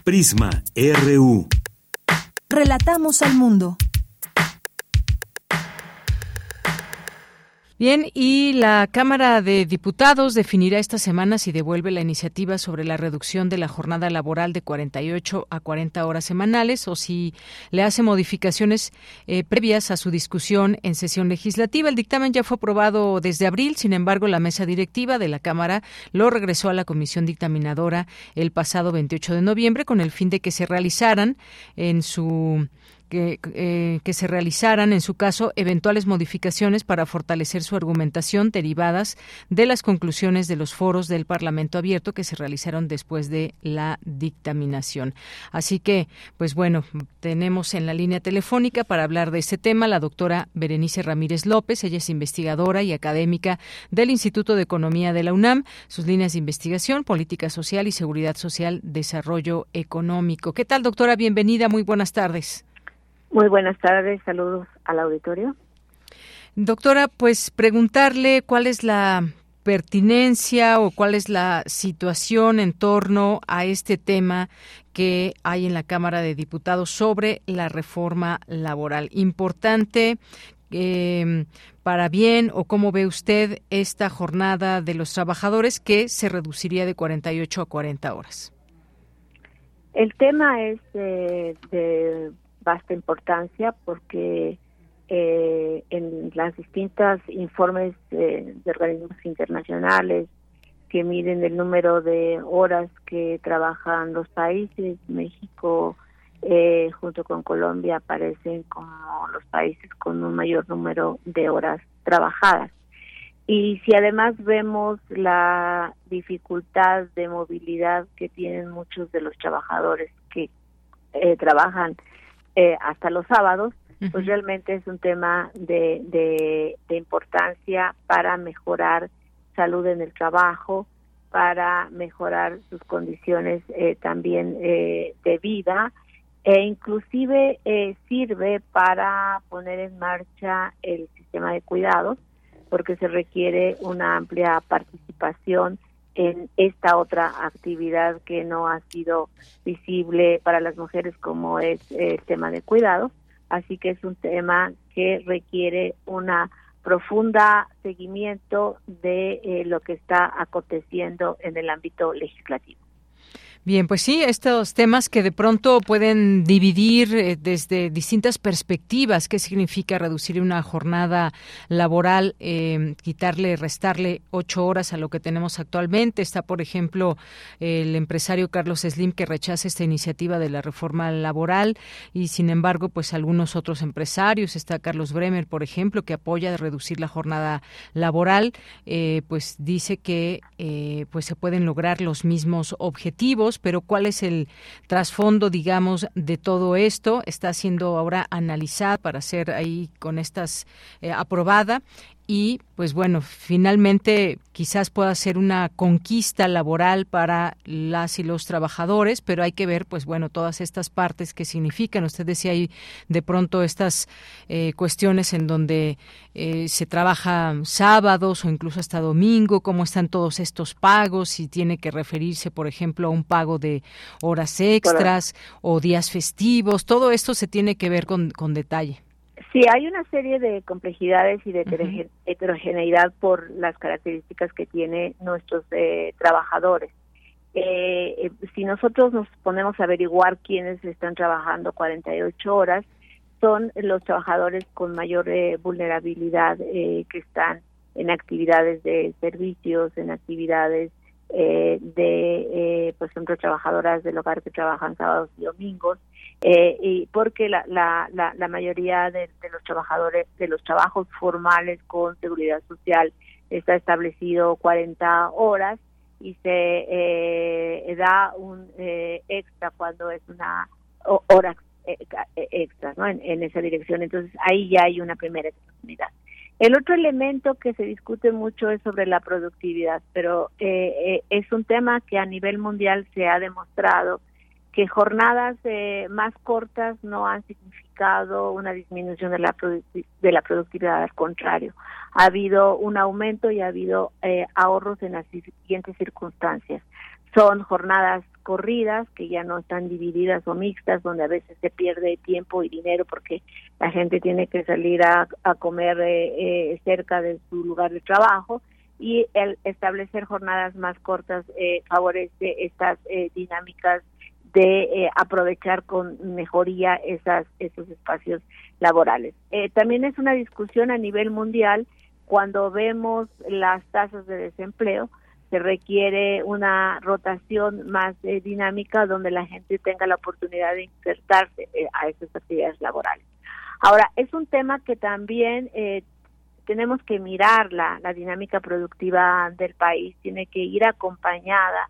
Prisma RU. Relatamos al mundo. Bien, y la Cámara de Diputados definirá esta semana si devuelve la iniciativa sobre la reducción de la jornada laboral de 48 a 40 horas semanales o si le hace modificaciones eh, previas a su discusión en sesión legislativa. El dictamen ya fue aprobado desde abril, sin embargo, la mesa directiva de la Cámara lo regresó a la comisión dictaminadora el pasado 28 de noviembre con el fin de que se realizaran en su que, eh, que se realizaran, en su caso, eventuales modificaciones para fortalecer su argumentación derivadas de las conclusiones de los foros del Parlamento abierto que se realizaron después de la dictaminación. Así que, pues bueno, tenemos en la línea telefónica para hablar de este tema la doctora Berenice Ramírez López. Ella es investigadora y académica del Instituto de Economía de la UNAM. Sus líneas de investigación, política social y seguridad social, desarrollo económico. ¿Qué tal, doctora? Bienvenida. Muy buenas tardes. Muy buenas tardes, saludos al auditorio. Doctora, pues preguntarle cuál es la pertinencia o cuál es la situación en torno a este tema que hay en la Cámara de Diputados sobre la reforma laboral. Importante em, para bien o cómo ve usted esta jornada de los trabajadores que se reduciría de 48 a 40 horas. El tema es de vasta importancia porque eh, en las distintas informes de, organismos internacionales que miden el número de horas que trabajan los países, México eh, junto con Colombia aparecen como los países con un mayor número de horas trabajadas. Y si además vemos la dificultad de movilidad que tienen muchos de los trabajadores que eh, trabajan eh, hasta los sábados, pues realmente es un tema de, de, importancia para mejorar salud en el trabajo, para mejorar sus condiciones eh, también eh, de vida e inclusive sirve para poner en marcha el sistema de cuidados porque se requiere una amplia participación en esta otra actividad que no ha sido visible para las mujeres como es el tema de cuidado. Así que es un tema que requiere una profunda seguimiento de eh, lo que está aconteciendo en el ámbito legislativo. Bien, pues sí, estos temas que de pronto pueden dividir eh, desde distintas perspectivas, qué significa reducir una jornada laboral, eh, quitarle, restarle ocho horas a lo que tenemos actualmente. Está, por ejemplo, el empresario Carlos Slim que rechaza esta iniciativa de la reforma laboral y, sin embargo, pues algunos otros empresarios, está Carlos Bremer, por ejemplo, que apoya reducir la jornada laboral, eh, pues dice que pues se pueden lograr los mismos objetivos pero ¿cuál es el trasfondo, digamos, de todo esto? Está siendo ahora analizada para ser ahí con estas eh, aprobada y pues bueno, finalmente quizás pueda ser una conquista laboral para las y los trabajadores, pero hay que ver pues bueno todas estas partes que significan. Usted decía ahí de pronto estas eh, cuestiones en donde eh, se trabaja sábados o incluso hasta domingo, cómo están todos estos pagos, si tiene que referirse por ejemplo a un pago de horas extras o días festivos, todo esto se tiene que ver con, con detalle. Sí, hay una serie de complejidades y de heterogeneidad por las características que tienen nuestros eh, trabajadores. Eh, eh, si nosotros nos ponemos a averiguar quiénes están trabajando 48 horas, son los trabajadores con mayor vulnerabilidad que están en actividades de servicios, en actividades de, por ejemplo, trabajadoras del hogar que trabajan sábados y domingos, eh, y porque la, la, la, mayoría de, los trabajadores de los trabajos formales con seguridad social está establecido 40 horas y se eh, da un eh, extra cuando es una hora extra ¿no? en, esa dirección entonces ahí ya hay una primera oportunidad el otro elemento que se discute mucho es sobre la productividad pero es un tema que a nivel mundial se ha demostrado que jornadas eh, más cortas no han significado una disminución de la, de la productividad, al contrario, ha habido un aumento y ha habido eh, ahorros en las siguientes circunstancias. Son jornadas corridas que ya no están divididas o mixtas, donde a veces se pierde tiempo y dinero porque la gente tiene que salir a, comer eh, cerca de su lugar de trabajo y el establecer jornadas más cortas favorece estas dinámicas de eh, aprovechar con mejoría esas, esos espacios laborales. Eh, también es una discusión a nivel mundial cuando vemos las tasas de desempleo, se requiere una rotación más eh, dinámica donde la gente tenga la oportunidad de insertarse a esas actividades laborales. Ahora, es un tema que también tenemos que mirar la, la dinámica productiva del país, tiene que ir acompañada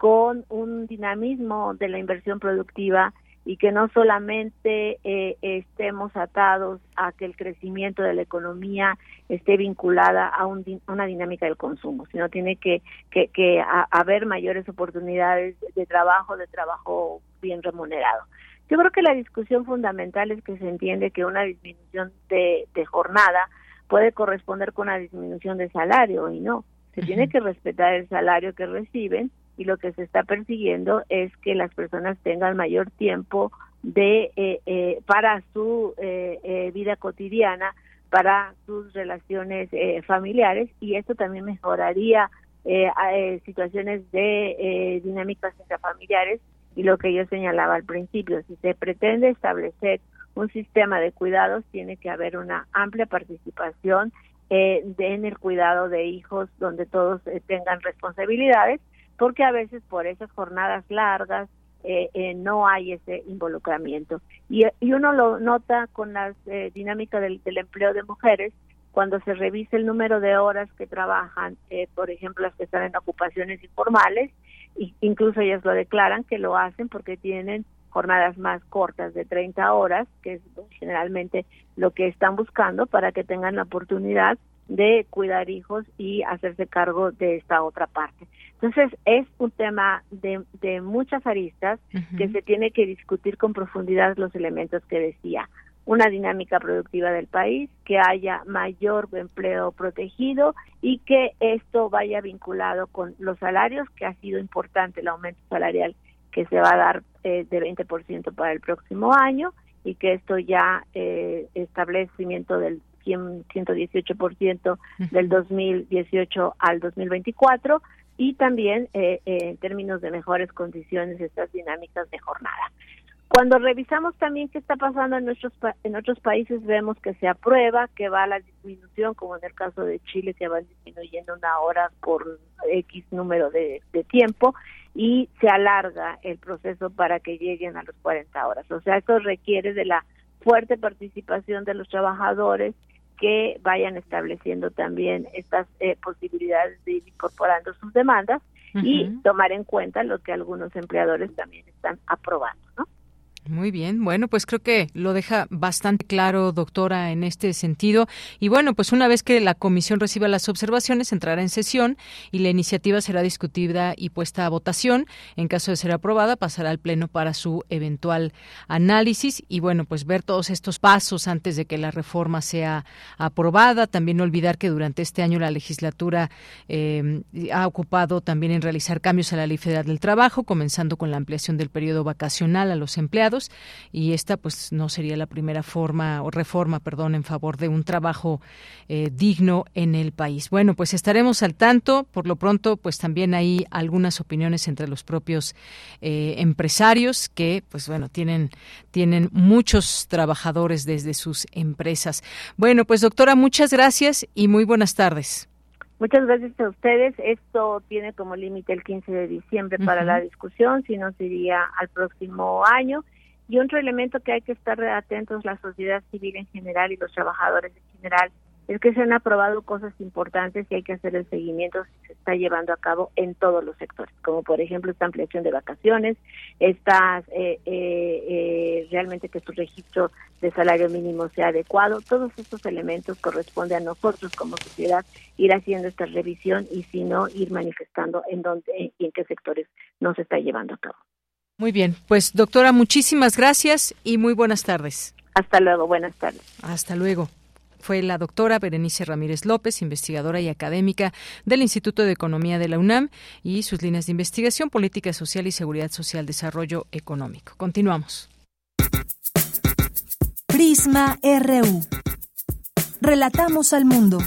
con un dinamismo de la inversión productiva y que no solamente eh, estemos atados a que el crecimiento de la economía esté vinculada a, una dinámica del consumo, sino tiene que, que, haber mayores oportunidades de trabajo, de trabajo bien remunerado. Yo creo que la discusión fundamental es que se entiende que una disminución de, de jornada puede corresponder con una disminución de salario y no. Se tiene que respetar el salario que reciben y lo que se está persiguiendo es que las personas tengan mayor tiempo de eh, eh, para su eh, vida cotidiana, para sus relaciones familiares y esto también mejoraría situaciones de dinámicas intrafamiliares y lo que yo señalaba al principio, si se pretende establecer un sistema de cuidados, tiene que haber una amplia participación en el cuidado de hijos donde todos tengan responsabilidades porque a veces por esas jornadas largas eh, eh, no hay ese involucramiento. Y, uno lo nota con la eh, dinámica del, empleo de mujeres, cuando se revisa el número de horas que trabajan, por ejemplo, las que están en ocupaciones informales, e incluso ellas lo declaran que lo hacen porque tienen jornadas más cortas de 30 horas, que es generalmente lo que están buscando para que tengan la oportunidad de cuidar hijos y hacerse cargo de esta otra parte. Entonces, es un tema de, de muchas aristas que se tiene que discutir con profundidad los elementos que decía. Una dinámica productiva del país, que haya mayor empleo protegido y que esto vaya vinculado con los salarios, que ha sido importante el aumento salarial que se va a dar eh, de 20% para el próximo año y que esto ya eh, establecimiento del 118% del 2018 al 2024 y también eh, en términos de mejores condiciones estas dinámicas de jornada. Cuando revisamos también qué está pasando en nuestros en otros países vemos que se aprueba, que va la disminución, como en el caso de Chile que va disminuyendo una hora por X número de, tiempo y se alarga el proceso para que lleguen a los 40 horas. O sea, esto requiere de la fuerte participación de los trabajadores que vayan estableciendo también estas eh, posibilidades de ir incorporando sus demandas y tomar en cuenta lo que algunos empleadores también están aprobando, ¿no? Muy bien, bueno, pues creo que lo deja bastante claro, doctora, en este sentido. Y bueno, pues una vez que la comisión reciba las observaciones, entrará en sesión y la iniciativa será discutida y puesta a votación. En caso de ser aprobada, pasará al Pleno para su eventual análisis y bueno, pues ver todos estos pasos antes de que la reforma sea aprobada. También no olvidar que durante este año la legislatura eh, ha ocupado también en realizar cambios a la Ley Federal del Trabajo, comenzando con la ampliación del periodo vacacional a los empleados y esta pues no sería la primera forma o reforma, perdón, en favor de un trabajo eh, digno en el país. Bueno, pues estaremos al tanto. Por lo pronto, pues también hay algunas opiniones entre los propios eh, empresarios que, pues bueno, tienen tienen muchos trabajadores desde sus empresas. Bueno, pues doctora, muchas gracias y muy buenas tardes. Muchas gracias a ustedes. Esto tiene como límite el 15 de diciembre para la discusión, si no sería al próximo año. Y otro elemento que hay que estar atentos la sociedad civil en general y los trabajadores en general es que se han aprobado cosas importantes y hay que hacer el seguimiento si se está llevando a cabo en todos los sectores, como por ejemplo esta ampliación de vacaciones, estas eh, eh, eh, realmente que su registro de salario mínimo sea adecuado, todos estos elementos corresponde a nosotros como sociedad ir haciendo esta revisión y si no ir manifestando en dónde y en qué sectores no se está llevando a cabo. Muy bien, pues doctora, muchísimas gracias y muy buenas tardes. Hasta luego, buenas tardes. Hasta luego. Fue la doctora Berenice Ramírez López, investigadora y académica del Instituto de Economía de la UNAM y sus líneas de investigación, política social y seguridad social, desarrollo económico. Continuamos. Prisma RU. Relatamos al mundo.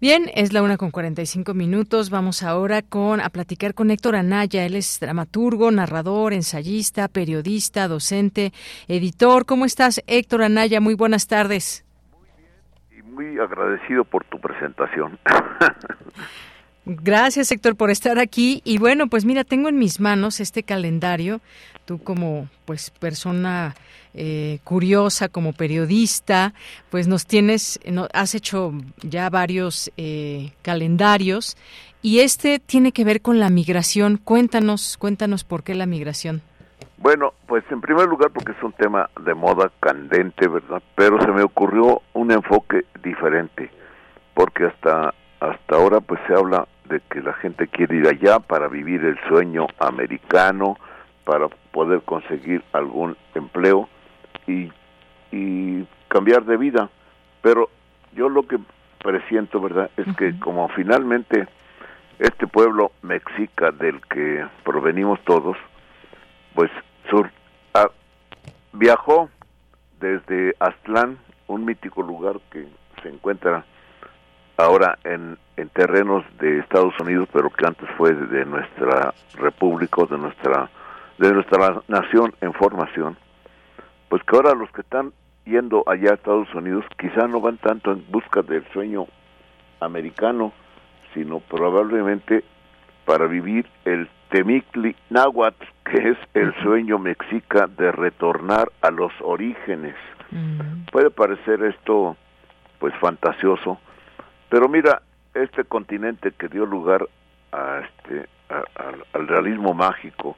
Bien, es la una con 45 minutos. Vamos ahora con a platicar con Héctor Anaya. Él es dramaturgo, narrador, ensayista, periodista, docente, editor. ¿Cómo estás, Héctor Anaya? Muy buenas tardes. Muy bien y muy agradecido por tu presentación. Gracias, Héctor, por estar aquí. Y bueno, pues mira, tengo en mis manos este calendario. Tú como pues persona eh, curiosa, como periodista, pues nos tienes, has hecho ya varios eh, calendarios y este tiene que ver con la migración. Cuéntanos, cuéntanos por qué la migración. Bueno, pues en primer lugar porque es un tema de moda candente, ¿verdad? Pero se me ocurrió un enfoque diferente, porque hasta hasta ahora pues se habla de que la gente quiere ir allá para vivir el sueño americano, para poder conseguir algún empleo, y, cambiar de vida. Pero yo lo que presiento, ¿verdad?, es que como finalmente este pueblo mexica del que provenimos todos, pues sur, ah, viajó desde Aztlán, un mítico lugar que se encuentra ahora en, en terrenos de Estados Unidos, pero que antes fue de nuestra república, de nuestra de nuestra nación en formación pues que ahora los que están yendo allá a Estados Unidos quizá no van tanto en busca del sueño americano, sino probablemente para vivir el Temicli Náhuatl, que es el sueño mexica de retornar a los orígenes. Mm. Puede parecer esto pues fantasioso, pero mira, este continente que dio lugar a este al realismo mágico,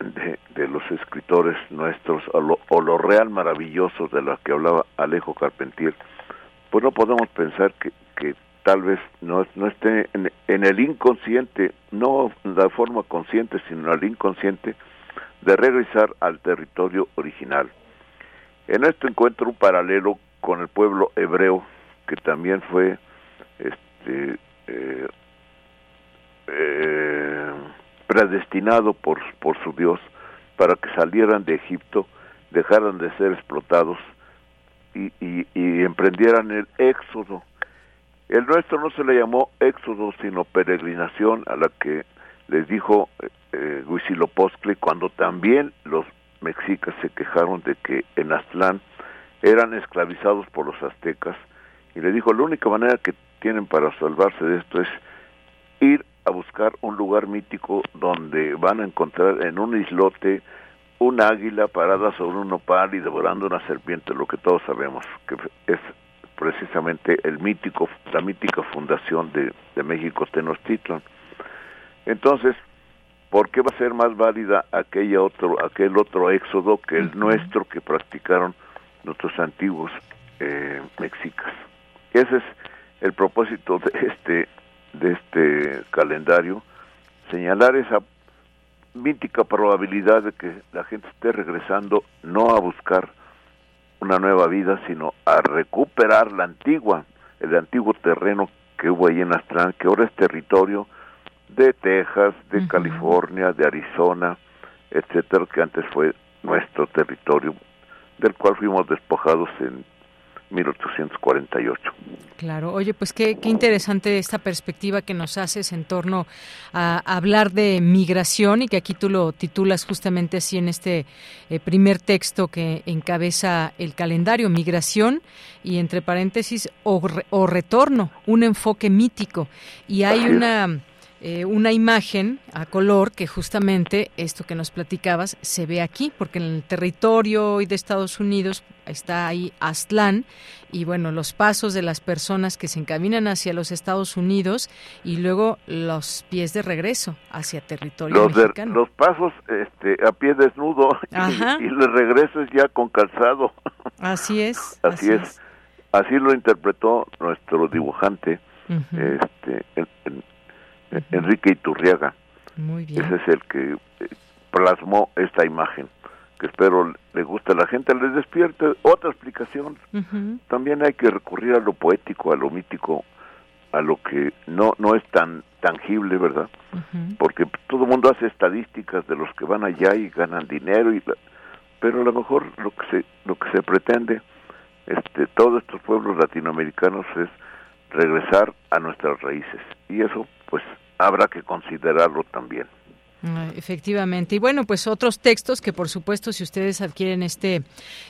de, los escritores nuestros o lo, real maravilloso de lo que hablaba Alejo Carpentier, pues no podemos pensar que, que tal vez no, no esté en, en, el inconsciente, no de forma consciente, sino en el inconsciente, de regresar al territorio original. En esto encuentro un paralelo con el pueblo hebreo, que también fue este, eh, eh, predestinado por, por su Dios para que salieran de Egipto, dejaran de ser explotados y, y, emprendieran el éxodo. El nuestro no se le llamó éxodo, sino peregrinación a la que les dijo eh, eh cuando también los mexicas se quejaron de que en Aztlán eran esclavizados por los aztecas y le dijo la única manera que tienen para salvarse de esto es ir a buscar un lugar mítico donde van a encontrar en un islote un águila parada sobre un nopal y devorando una serpiente, lo que todos sabemos que es precisamente el mítico, la mítica fundación de, de México Tenochtitlan. Entonces, ¿por qué va a ser más válida aquella otro, aquel otro éxodo que el nuestro que practicaron nuestros antiguos eh, mexicas? Ese es el propósito de este de este calendario, señalar esa mítica probabilidad de que la gente esté regresando no a buscar una nueva vida, sino a recuperar la antigua, el antiguo terreno que hubo ahí en Aztlán, que ahora es territorio de Texas, de California, de Arizona, etcétera, que antes fue nuestro territorio, del cual fuimos despojados en 1848. Claro, oye, pues qué, qué, interesante esta perspectiva que nos haces en torno a, hablar de migración y que aquí tú lo titulas justamente así en este eh, primer texto que encabeza el calendario, migración y entre paréntesis o, o retorno, un enfoque mítico. Y hay una eh, una imagen a color que justamente esto que nos platicabas se ve aquí, porque en el territorio hoy de Estados Unidos está ahí Aztlán y bueno, los pasos de las personas que se encaminan hacia los Estados Unidos y luego los pies de regreso hacia territorio los mexicano. los pasos este, a pie desnudo y, el regreso es ya con calzado. Así es. así, es. Así lo interpretó nuestro dibujante este, en, Enrique Iturriaga. Muy bien. Ese es el que eh, plasmó esta imagen, que espero le guste a la gente, les despierte otra explicación. También hay que recurrir a lo poético, a lo mítico, a lo que no no es tan tangible, ¿verdad? Porque todo el mundo hace estadísticas de los que van allá y ganan dinero y pero a lo mejor lo que se lo que se pretende este todos estos pueblos latinoamericanos es regresar a nuestras raíces y eso pues habrá que considerarlo también. Ah, efectivamente. Y bueno, pues otros textos que por supuesto si ustedes adquieren este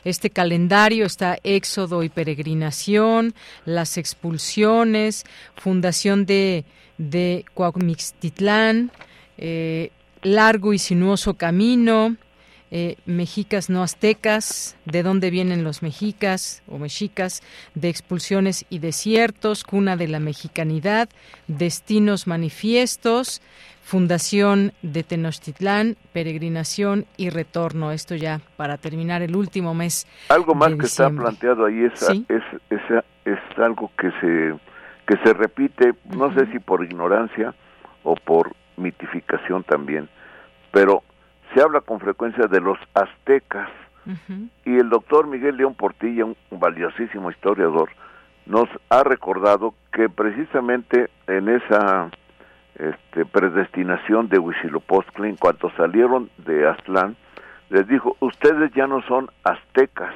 este calendario está Éxodo y peregrinación, las expulsiones, fundación de de eh, largo y sinuoso camino, eh, mexicas no aztecas, de dónde vienen los mexicas o mexicas, de expulsiones y desiertos, cuna de la mexicanidad, destinos manifiestos, fundación de Tenochtitlán, peregrinación y retorno. Esto ya para terminar el último mes. Algo más que está planteado ahí es, es, es, algo que se, que se repite, no sé si por ignorancia o por mitificación también, pero se habla con frecuencia de los aztecas. Y el doctor Miguel León Portilla, un, valiosísimo historiador, nos ha recordado que precisamente en esa este, predestinación de Huitzilopochtli, en cuanto salieron de Aztlán, les dijo, ustedes ya no son aztecas,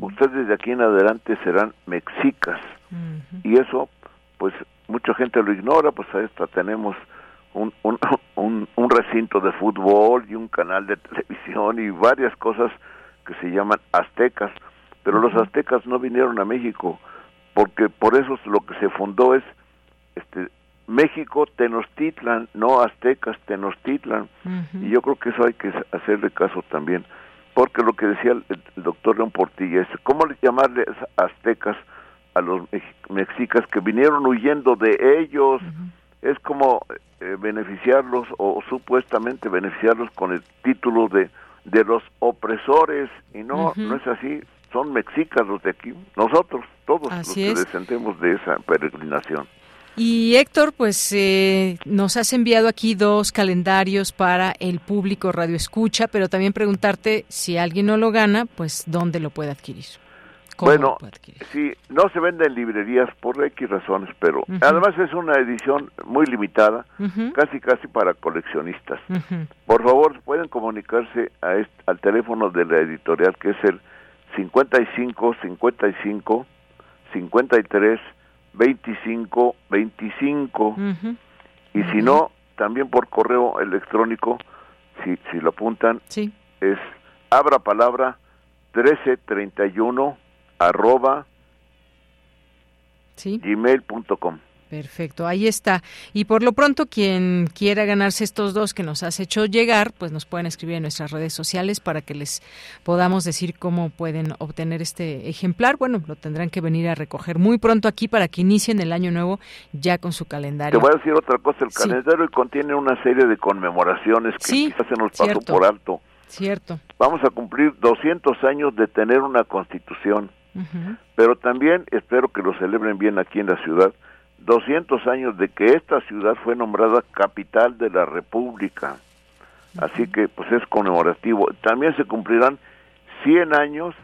ustedes de aquí en adelante serán mexicas. Y eso, pues mucha gente lo ignora, pues a esta tenemos un, un, un, recinto de fútbol y un canal de televisión y varias cosas que se llaman aztecas, pero los aztecas no vinieron a México, porque por eso lo que se fundó es este México Tenochtitlan, no aztecas Tenochtitlan, y yo creo que eso hay que hacerle caso también, porque lo que decía el, doctor León Portilla es, ¿cómo llamarles aztecas a los mexicas que vinieron huyendo de ellos? Es como eh, beneficiarlos o supuestamente beneficiarlos con el título de de los opresores. Y no no es así. Son mexicas los de aquí. Nosotros todos los que descendemos de esa peregrinación. Y Héctor, pues eh, nos has enviado aquí dos calendarios para el público Radio Escucha, pero también preguntarte si alguien no lo gana, pues dónde lo puede adquirir bueno, sí, no se vende en librerías por X razones, pero además es una edición muy limitada, casi casi para coleccionistas. Por favor, pueden comunicarse a al teléfono de la editorial que es el 55 55 53 25 25. Y si no, también por correo electrónico, si, si lo apuntan, sí. es abra palabra 1331 arroba sí. gmail.com. Perfecto, ahí está. Y por lo pronto, quien quiera ganarse estos dos que nos has hecho llegar, pues nos pueden escribir en nuestras redes sociales para que les podamos decir cómo pueden obtener este ejemplar. Bueno, lo tendrán que venir a recoger muy pronto aquí para que inicien el año nuevo ya con su calendario. Te voy a decir otra cosa, el calendario contiene una serie de conmemoraciones que sí, quizás se nos pasó por alto. Cierto. Vamos a cumplir 200 años de tener una constitución, pero también espero que lo celebren bien aquí en la ciudad 200 años de que esta ciudad fue nombrada capital de la República. Así que pues es conmemorativo. También se cumplirán 100 años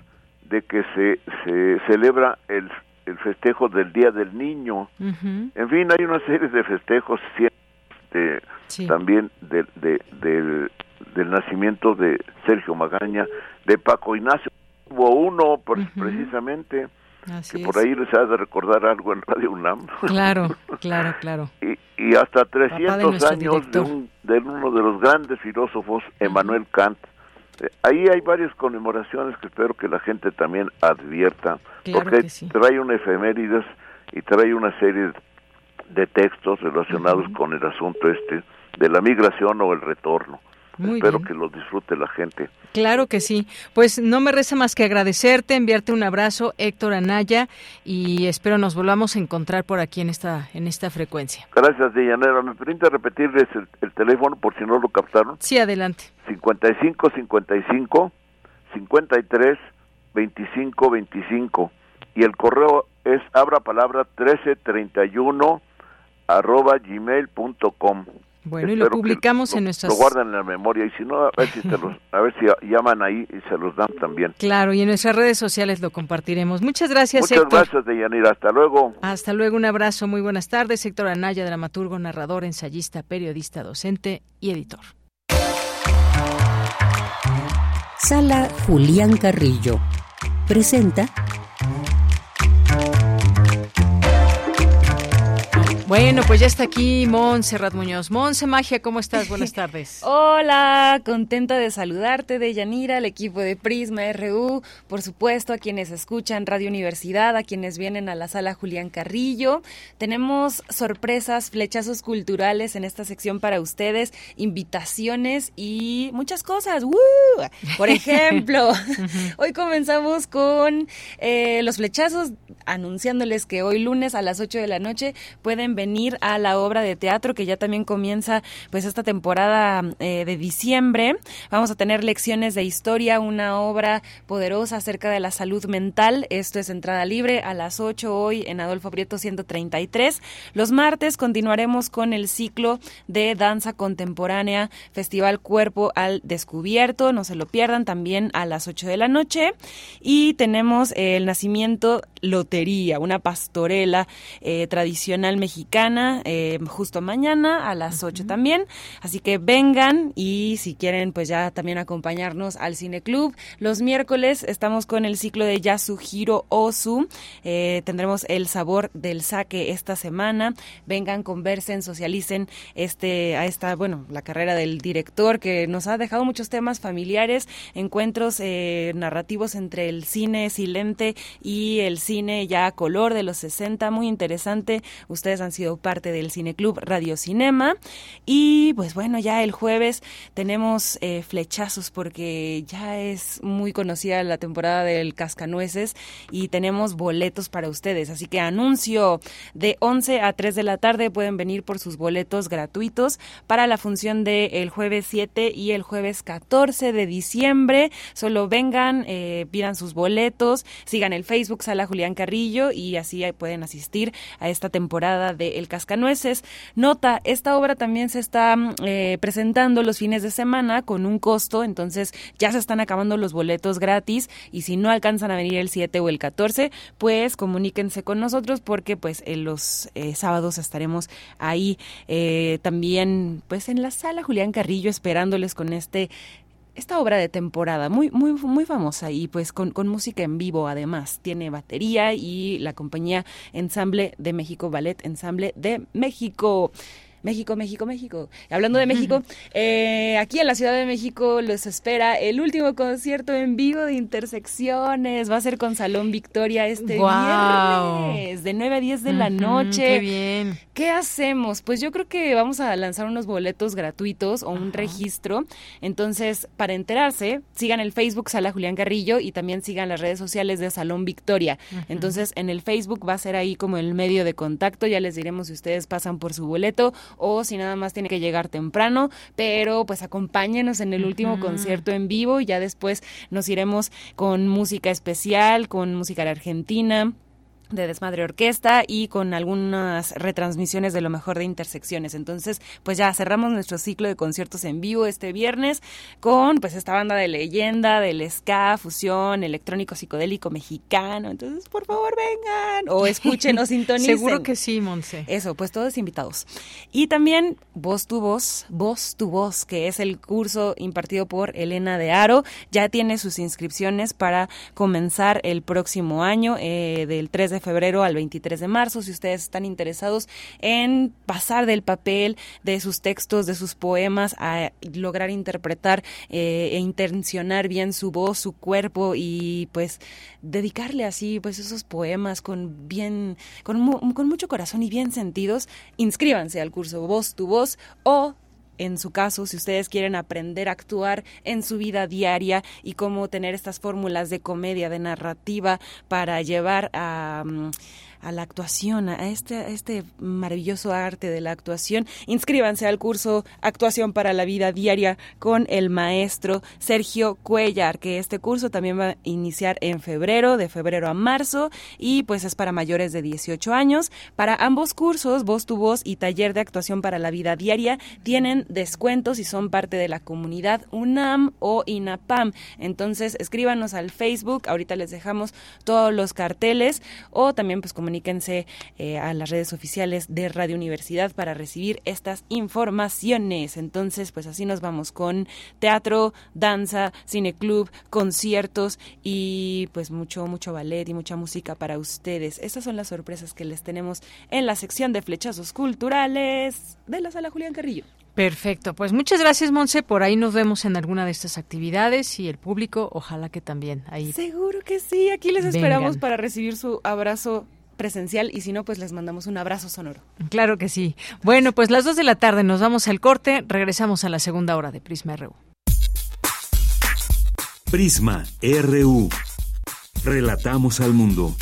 de que se, se celebra el, el festejo del Día del Niño. En fin, hay una serie de festejos de, también de, del, del nacimiento de Sergio Magaña, de Paco Ignacio. Hubo uno precisamente que por ahí les ha de recordar algo en Radio UNAM. Claro, claro, claro. y, y, hasta 300 años de, un, de, uno de los grandes filósofos, Emmanuel Kant. Eh, ahí hay varias conmemoraciones que espero que la gente también advierta, porque trae una efemérides y trae una serie de textos relacionados con el asunto este de la migración o el retorno. Espero que lo disfrute la gente. Claro que sí. Pues no me resta más que agradecerte, enviarte un abrazo, Héctor Anaya, y espero nos volvamos a encontrar por aquí en esta en esta frecuencia. Gracias, Deyanera. ¿Me permite repetirles el, teléfono por si no lo captaron? Sí, adelante. 55 55 53 25 25 y el correo es abra palabra 1331 arroba gmail.com. Bueno, y lo publicamos en nuestras... Lo guardan en la memoria y si no, a ver si, los, a ver si llaman ahí y se los dan también. Claro, y en nuestras redes sociales lo compartiremos. Muchas gracias, Muchas gracias, Deyanira. Hasta luego. Hasta luego, un abrazo. Muy buenas tardes. Héctor Anaya, dramaturgo, narrador, ensayista, periodista, docente y editor. Sala Julián Carrillo. Presenta Bueno, pues ya está aquí Montserrat Muñoz. Monse Magia, ¿cómo estás? Buenas tardes. Hola, contenta de saludarte, de Yanira, al equipo de Prisma RU, por supuesto, a quienes escuchan Radio Universidad, a quienes vienen a la sala Julián Carrillo. Tenemos sorpresas, flechazos culturales en esta sección para ustedes, invitaciones y muchas cosas. Por ejemplo, hoy comenzamos con eh, los flechazos, anunciándoles que hoy lunes a las 8 de la noche pueden ver venir a la obra de teatro que ya también comienza pues esta temporada eh, de diciembre. Vamos a tener lecciones de historia, una obra poderosa acerca de la salud mental. Esto es entrada libre a las 8 hoy en Adolfo Prieto 133. Los martes continuaremos con el ciclo de danza contemporánea, Festival Cuerpo al Descubierto. No se lo pierdan también a las 8 de la noche. Y tenemos el nacimiento Lotería, una pastorela eh, tradicional mexicana eh, justo mañana a las 8 también. Así que vengan y si quieren pues ya también acompañarnos al Cine Club. Los miércoles estamos con el ciclo de Yasuhiro Osu. Eh, tendremos el sabor del saque esta semana. Vengan, conversen, socialicen este a esta, bueno, la carrera del director que nos ha dejado muchos temas familiares, encuentros eh, narrativos entre el cine silente y el cine ya a color de los 60, muy interesante. Ustedes han sido parte del Cineclub Radio Cinema. Y pues bueno, ya el jueves tenemos eh, flechazos porque ya es muy conocida la temporada del Cascanueces y tenemos boletos para ustedes. Así que anuncio de 11 a 3 de la tarde pueden venir por sus boletos gratuitos para la función del el jueves 7 y el jueves 14 de diciembre. Solo vengan, eh, pidan sus boletos, sigan el Facebook Sala Julián Carrillo y así pueden asistir a esta temporada de El Cascanueces. Nota, esta obra también se está mm, eh, presentando los fines de semana con un costo, entonces ya se están acabando los boletos gratis y si no alcanzan a venir el 7 o el 14, pues comuníquense con nosotros porque pues en los eh, sábados estaremos ahí eh, también pues en la sala Julián Carrillo esperándoles con este esta obra de temporada, muy, muy, muy famosa y pues con, con, música en vivo además. Tiene batería y la compañía Ensamble de México, Ballet Ensamble de México. México, México, México. Hablando de México, eh, aquí en la Ciudad de México los espera el último concierto en vivo de Intersecciones. Va a ser con Salón Victoria este viernes, de 9 a 10 de la noche. Qué bien. ¿Qué hacemos? Pues yo creo que vamos a lanzar unos boletos gratuitos o un registro. Entonces, para enterarse, sigan el Facebook Sala Julián Carrillo y también sigan las redes sociales de Salón Victoria. Entonces, en el Facebook va a ser ahí como el medio de contacto. Ya les diremos si ustedes pasan por su boleto o si nada más tiene que llegar temprano, pero pues acompáñenos en el último concierto en vivo y ya después nos iremos con música especial, con música de Argentina de Desmadre Orquesta y con algunas retransmisiones de lo mejor de Intersecciones. Entonces, pues ya cerramos nuestro ciclo de conciertos en vivo este viernes con pues esta banda de leyenda del ska, fusión, electrónico psicodélico mexicano. Entonces, por favor, vengan o escuchen o sintonicen. Seguro que sí, Monse. Eso, pues todos invitados. Y también Voz tu Voz, Voz tu Voz, que es el curso impartido por Elena de Aro, ya tiene sus inscripciones para comenzar el próximo año eh, del 3 de febrero al 23 de marzo. Si ustedes están interesados en pasar del papel de sus textos, de sus poemas, a lograr interpretar eh, e intencionar bien su voz, su cuerpo y pues dedicarle así pues esos poemas con bien, con, con mucho corazón y bien sentidos, inscríbanse al curso Voz tu Voz o en su caso, si ustedes quieren aprender a actuar en su vida diaria y cómo tener estas fórmulas de comedia, de narrativa para llevar a... Mm, a la actuación, a este, este maravilloso arte de la actuación, inscríbanse al curso Actuación para la Vida Diaria con el maestro Sergio Cuellar, que este curso también va a iniciar en febrero, de febrero a marzo, y pues es para mayores de 18 años. Para ambos cursos, Voz tu Voz y Taller de Actuación para la Vida Diaria, tienen descuentos y son parte de la comunidad UNAM o INAPAM. Entonces, escríbanos al Facebook, ahorita les dejamos todos los carteles, o también pues como comuníquense eh, a las redes oficiales de Radio Universidad para recibir estas informaciones. Entonces, pues así nos vamos con teatro, danza, cineclub, conciertos y pues mucho, mucho ballet y mucha música para ustedes. Estas son las sorpresas que les tenemos en la sección de flechazos culturales de la sala Julián Carrillo. Perfecto, pues muchas gracias Monse, por ahí nos vemos en alguna de estas actividades y el público, ojalá que también ahí. Seguro que sí, aquí les esperamos para recibir su abrazo presencial y si no, pues les mandamos un abrazo sonoro. Claro que sí. Bueno, pues las dos de la tarde nos vamos al corte, regresamos a la segunda hora de Prisma RU. Prisma RU. Relatamos al mundo.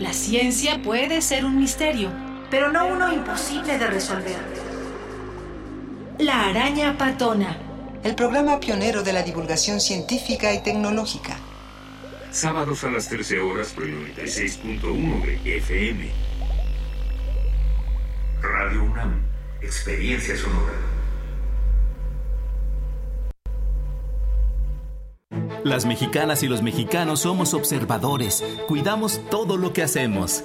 La ciencia puede ser un misterio, pero no uno imposible de resolver. La araña patona. El programa pionero de la divulgación científica y tecnológica. Sábados a las 13 horas por el 96.1 de FM. Radio UNAM. Experiencia sonora. Las mexicanas y los mexicanos somos observadores, cuidamos todo lo que hacemos.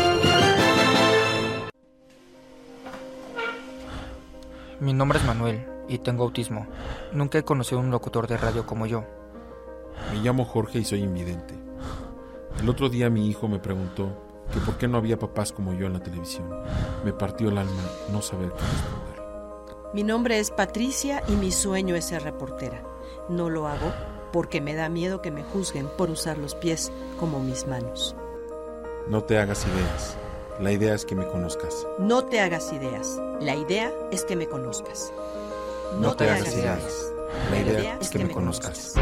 Mi nombre es Manuel y tengo autismo. Nunca he conocido a un locutor de radio como yo. Me llamo Jorge y soy invidente. El otro día mi hijo me preguntó que por qué no había papás como yo en la televisión. Me partió el alma no saber qué responder. Mi nombre es Patricia y mi sueño es ser reportera. No lo hago porque me da miedo que me juzguen por usar los pies como mis manos. No te hagas ideas. La idea es que me conozcas. No te hagas ideas. La idea es que me conozcas. No, te, hagas ideas. La idea es que me conozcas.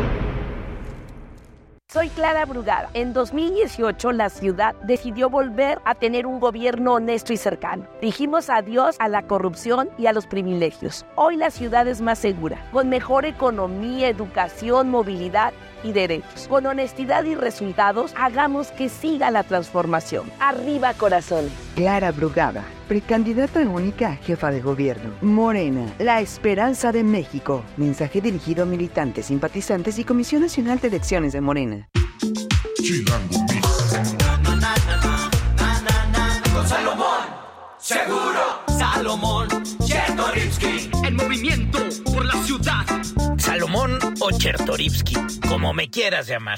Soy Clara Brugada. En 2018 la ciudad decidió volver a tener un gobierno honesto y cercano. Dijimos adiós a la corrupción y a los privilegios. Hoy la ciudad es más segura, con mejor economía, educación, movilidad y derechos. Con honestidad y resultados, hagamos que siga la transformación. Arriba corazones. Clara Brugada, precandidata única a jefa de gobierno. Morena, la esperanza de México. Mensaje dirigido a militantes, simpatizantes y Comisión Nacional de Elecciones de Morena. Chilango Con Salomón, seguro. Salomón, Chertorivsky. En movimiento Chertorivsky, como me quieras llamar.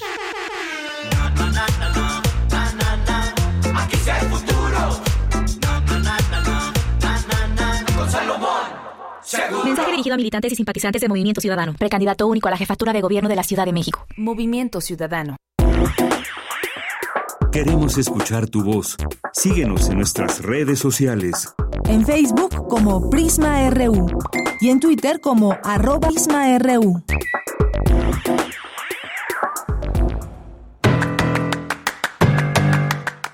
Aquí sea el futuro. Mensaje dirigido a militantes y simpatizantes de Movimiento Ciudadano. Precandidato único a la jefatura de gobierno de la Ciudad de México. Movimiento Ciudadano. Queremos escuchar tu voz. Síguenos en nuestras redes sociales. En Facebook como Prisma RU y en Twitter como arroba PrismaRU.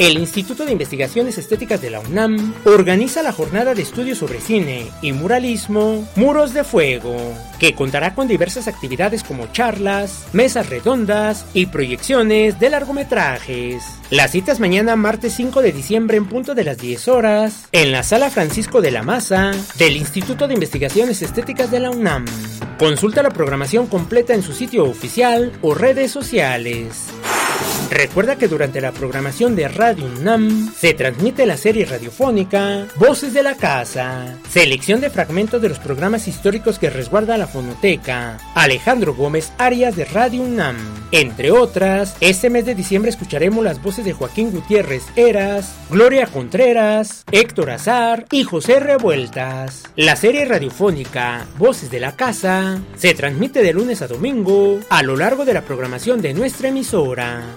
El Instituto de Investigaciones Estéticas de la UNAM organiza la jornada de estudios sobre cine y muralismo Muros de Fuego, que contará con diversas actividades como charlas, mesas redondas y proyecciones de largometrajes. La cita es mañana martes 5 de diciembre en punto de las 10 horas en la sala Francisco de la Maza del Instituto de Investigaciones Estéticas de la UNAM. Consulta la programación completa en su sitio oficial o redes sociales. Recuerda que durante la programación de Radio UNAM se transmite la serie radiofónica Voces de la Casa, selección de fragmentos de los programas históricos que resguarda la fonoteca Alejandro Gómez Arias de Radio UNAM. Entre otras, este mes de diciembre escucharemos las voces de Joaquín Gutiérrez Eras, Gloria Contreras, Héctor Azar y José Revueltas. La serie radiofónica Voces de la Casa se transmite de lunes a domingo a lo largo de la programación de nuestra emisora.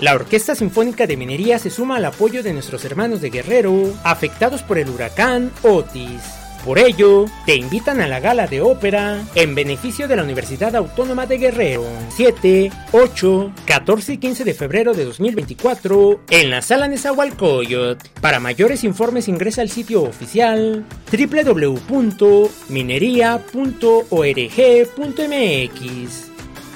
La Orquesta Sinfónica de Minería se suma al apoyo de nuestros hermanos de Guerrero afectados por el huracán Otis. Por ello, te invitan a la gala de ópera en beneficio de la Universidad Autónoma de Guerrero, 7, 8, 14 y 15 de febrero de 2024 en la sala Nezahualcóyotl. Para mayores informes ingresa al sitio oficial www.minería.org.mx.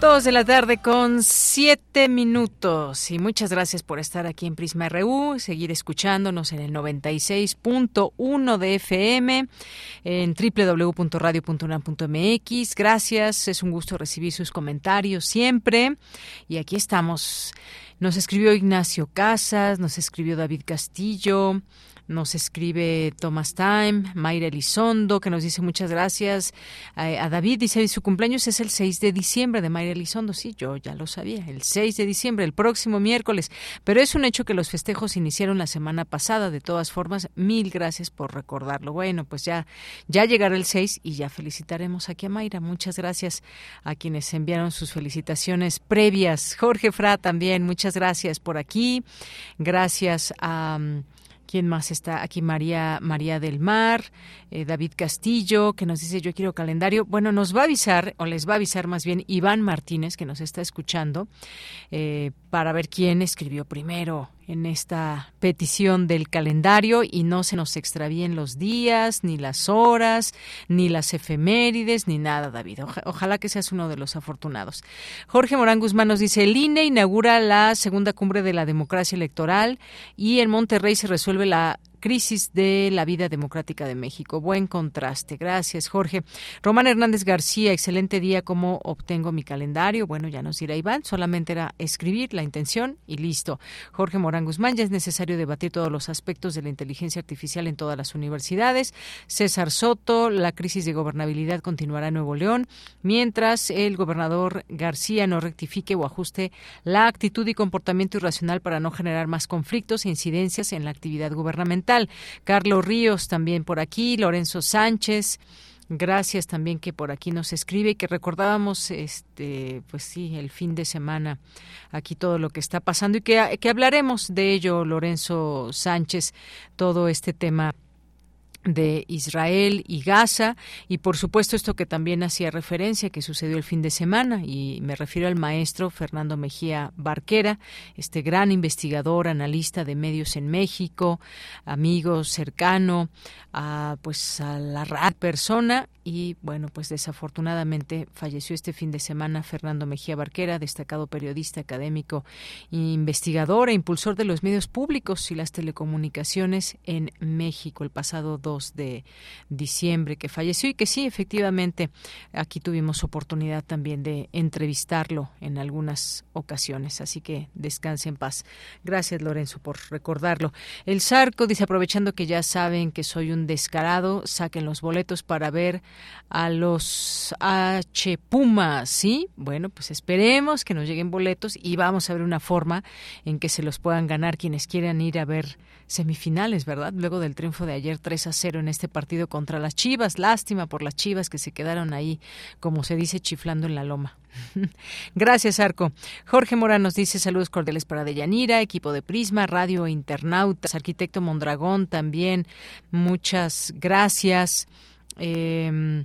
Dos de la tarde con siete minutos y muchas gracias por estar aquí en Prisma RU, seguir escuchándonos en el 96.1 de FM, en www.radio.unam.mx. Gracias, es un gusto recibir sus comentarios siempre y aquí estamos. Nos escribió Ignacio Casas, nos escribió David Castillo, nos escribe Thomas Time, Mayra Elizondo, que nos dice muchas gracias. A, David dice, su cumpleaños es el 6 de diciembre de Mayra Elizondo. Sí, yo ya lo sabía, el 6 de diciembre, el próximo miércoles. Pero es un hecho que los festejos iniciaron la semana pasada. De todas formas, mil gracias por recordarlo. Bueno, pues ya, ya llegará el 6 y ya felicitaremos aquí a Mayra. Muchas gracias a quienes enviaron sus felicitaciones previas. Jorge Fra también, muchas gracias por aquí. Gracias a... ¿Quién más está aquí? María, María del Mar, eh, David Castillo, que nos dice yo quiero calendario. Bueno, nos va a avisar, o les va a avisar más bien Iván Martínez, que nos está escuchando, eh, para ver quién escribió primero en esta petición del calendario y no se nos extravíen los días, ni las horas, ni las efemérides, ni nada, David. ojalá que seas uno de los afortunados. Jorge Morán Guzmán nos dice, el INE inaugura la segunda cumbre de la democracia electoral y en Monterrey se resuelve la crisis de la vida democrática de México. Buen contraste. Gracias, Jorge. Román Hernández García, excelente día. ¿Cómo obtengo mi calendario? Bueno, ya nos dirá Iván. Solamente era escribir la intención y listo. Jorge Morán Guzmán, ya es necesario debatir todos los aspectos de la inteligencia artificial en todas las universidades. César Soto, la crisis de gobernabilidad continuará en Nuevo León, mientras el gobernador García no rectifique o ajuste la actitud y comportamiento irracional para no generar más conflictos e incidencias en la actividad gubernamental. Carlos Ríos también por aquí, Lorenzo Sánchez. Gracias también que por aquí nos escribe y que recordábamos, este, pues sí, el fin de semana aquí todo lo que está pasando y que, que hablaremos de ello, Lorenzo Sánchez, todo este tema de Israel y Gaza y por supuesto esto que también hacía referencia que sucedió el fin de semana y me refiero al maestro Fernando Mejía Barquera, este gran investigador, analista de medios en México, amigo cercano a pues a la persona y bueno, pues desafortunadamente falleció este fin de semana Fernando Mejía Barquera, destacado periodista académico, investigador e impulsor de los medios públicos y las telecomunicaciones en México el pasado 2 de diciembre que falleció y que sí, efectivamente, aquí tuvimos oportunidad también de entrevistarlo en algunas ocasiones, así que descanse en paz. Gracias Lorenzo por recordarlo. El Zarco dice aprovechando que ya saben que soy un descarado, saquen los boletos para ver a los H Pumas, ¿sí? Bueno, pues esperemos que nos lleguen boletos y vamos a ver una forma en que se los puedan ganar quienes quieran ir a ver semifinales, ¿verdad? Luego del triunfo de ayer 3 a 0 en este partido contra las Chivas. Lástima por las Chivas que se quedaron ahí, como se dice, chiflando en la loma. Gracias, Arco. Jorge Mora nos dice saludos cordiales para Deyanira, equipo de Prisma, Radio Internautas, arquitecto Mondragón también. Muchas gracias. Eh,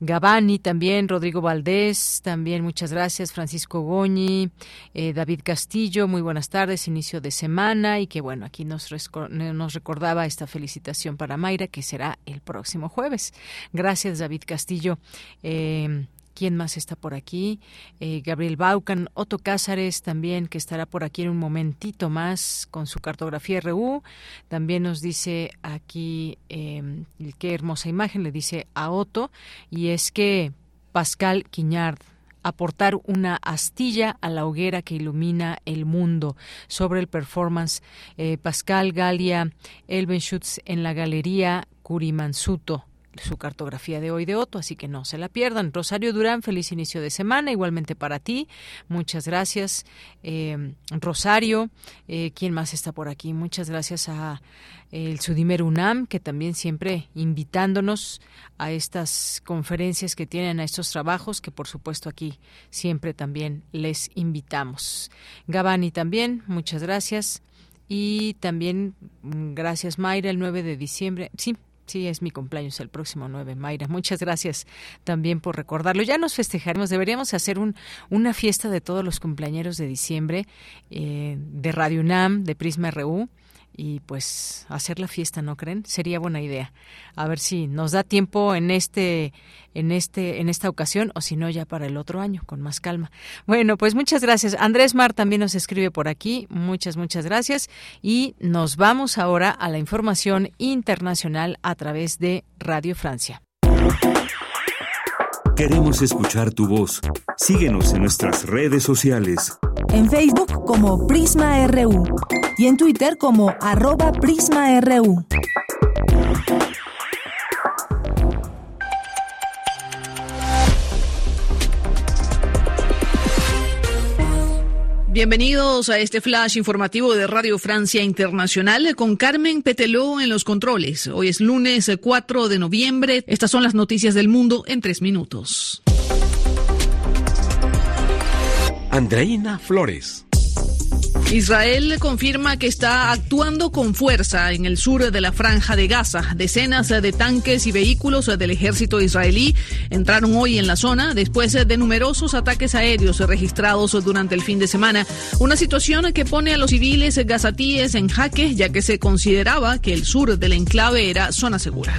Gabani también, Rodrigo Valdés, también muchas gracias, Francisco Goñi, eh, David Castillo, muy buenas tardes, inicio de semana y que bueno, aquí nos, nos recordaba esta felicitación para Mayra que será el próximo jueves. Gracias David Castillo. Eh, ¿Quién más está por aquí? Eh, Gabriel Baucan, Otto Cázares también, que estará por aquí en un momentito más con su cartografía RU. También nos dice aquí, eh, qué hermosa imagen, le dice a Otto, y es que Pascal Quiñard aportar una astilla a la hoguera que ilumina el mundo sobre el performance eh, Pascal Galia Elbenschutz en la galería Curimansuto su cartografía de hoy de Otto, así que no se la pierdan. Rosario Durán, feliz inicio de semana, igualmente para ti. Muchas gracias, eh, Rosario. Eh, ¿Quién más está por aquí? Muchas gracias a el Sudimer UNAM, que también siempre invitándonos a estas conferencias que tienen, a estos trabajos, que por supuesto aquí siempre también les invitamos. Gabani también, muchas gracias. Y también mm, gracias Mayra, el 9 de diciembre. Sí, Sí, es mi cumpleaños el próximo 9, Mayra. Muchas gracias también por recordarlo. Ya nos festejaremos. Deberíamos hacer un, una fiesta de todos los cumpleaños de diciembre eh, de Radio UNAM, de Prisma RU y pues hacer la fiesta, ¿no creen? Sería buena idea. A ver si nos da tiempo en este en este en esta ocasión o si no ya para el otro año con más calma. Bueno, pues muchas gracias. Andrés Mar también nos escribe por aquí. Muchas muchas gracias y nos vamos ahora a la información internacional a través de Radio Francia. Queremos escuchar tu voz. Síguenos en nuestras redes sociales. En Facebook como Prisma RU y en Twitter como arroba PrismaRU. Bienvenidos a este flash informativo de Radio Francia Internacional con Carmen Peteló en los controles. Hoy es lunes 4 de noviembre. Estas son las noticias del mundo en tres minutos. Andreina Flores. Israel confirma que está actuando con fuerza en el sur de la franja de Gaza. Decenas de tanques y vehículos del ejército israelí entraron hoy en la zona después de numerosos ataques aéreos registrados durante el fin de semana. Una situación que pone a los civiles gazatíes en jaque ya que se consideraba que el sur del enclave era zona segura.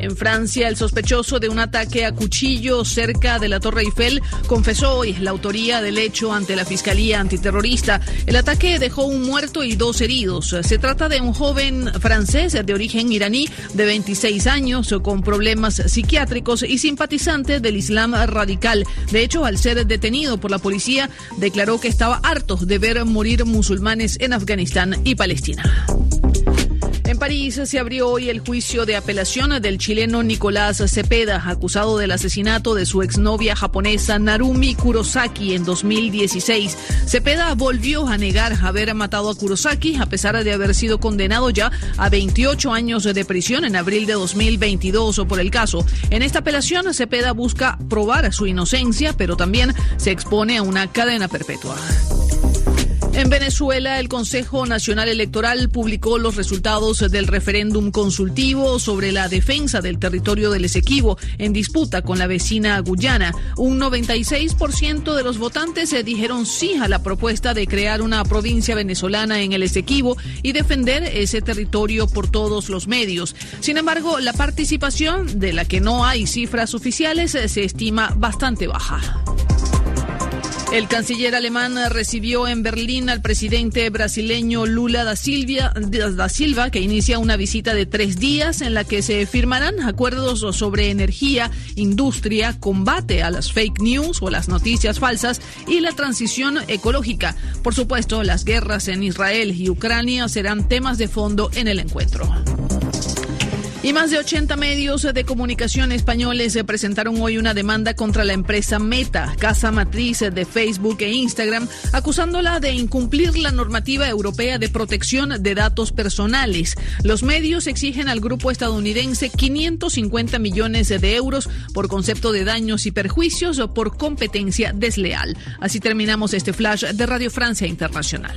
En Francia, el sospechoso de un ataque a cuchillo cerca de la Torre Eiffel confesó hoy la autoría del hecho ante la Fiscalía Antiterrorista. El ataque dejó un muerto y dos heridos. Se trata de un joven francés de origen iraní de 26 años con problemas psiquiátricos y simpatizante del Islam radical. De hecho, al ser detenido por la policía, declaró que estaba harto de ver morir musulmanes en Afganistán y Palestina. París se abrió hoy el juicio de apelación del chileno Nicolás Cepeda, acusado del asesinato de su exnovia japonesa Narumi Kurosaki en 2016. Cepeda volvió a negar haber matado a Kurosaki a pesar de haber sido condenado ya a 28 años de prisión en abril de 2022 por el caso. En esta apelación Cepeda busca probar su inocencia, pero también se expone a una cadena perpetua. En Venezuela, el Consejo Nacional Electoral publicó los resultados del referéndum consultivo sobre la defensa del territorio del Esequibo en disputa con la vecina Guyana. Un 96% de los votantes se dijeron sí a la propuesta de crear una provincia venezolana en el Esequibo y defender ese territorio por todos los medios. Sin embargo, la participación, de la que no hay cifras oficiales, se estima bastante baja. El canciller alemán recibió en Berlín al presidente brasileño Lula da, Silvia, da Silva, que inicia una visita de tres días en la que se firmarán acuerdos sobre energía, industria, combate a las fake news o las noticias falsas y la transición ecológica. Por supuesto, las guerras en Israel y Ucrania serán temas de fondo en el encuentro. Y más de 80 medios de comunicación españoles presentaron hoy una demanda contra la empresa Meta, casa matriz de Facebook e Instagram, acusándola de incumplir la normativa europea de protección de datos personales. Los medios exigen al grupo estadounidense 550 millones de euros por concepto de daños y perjuicios o por competencia desleal. Así terminamos este flash de Radio Francia Internacional.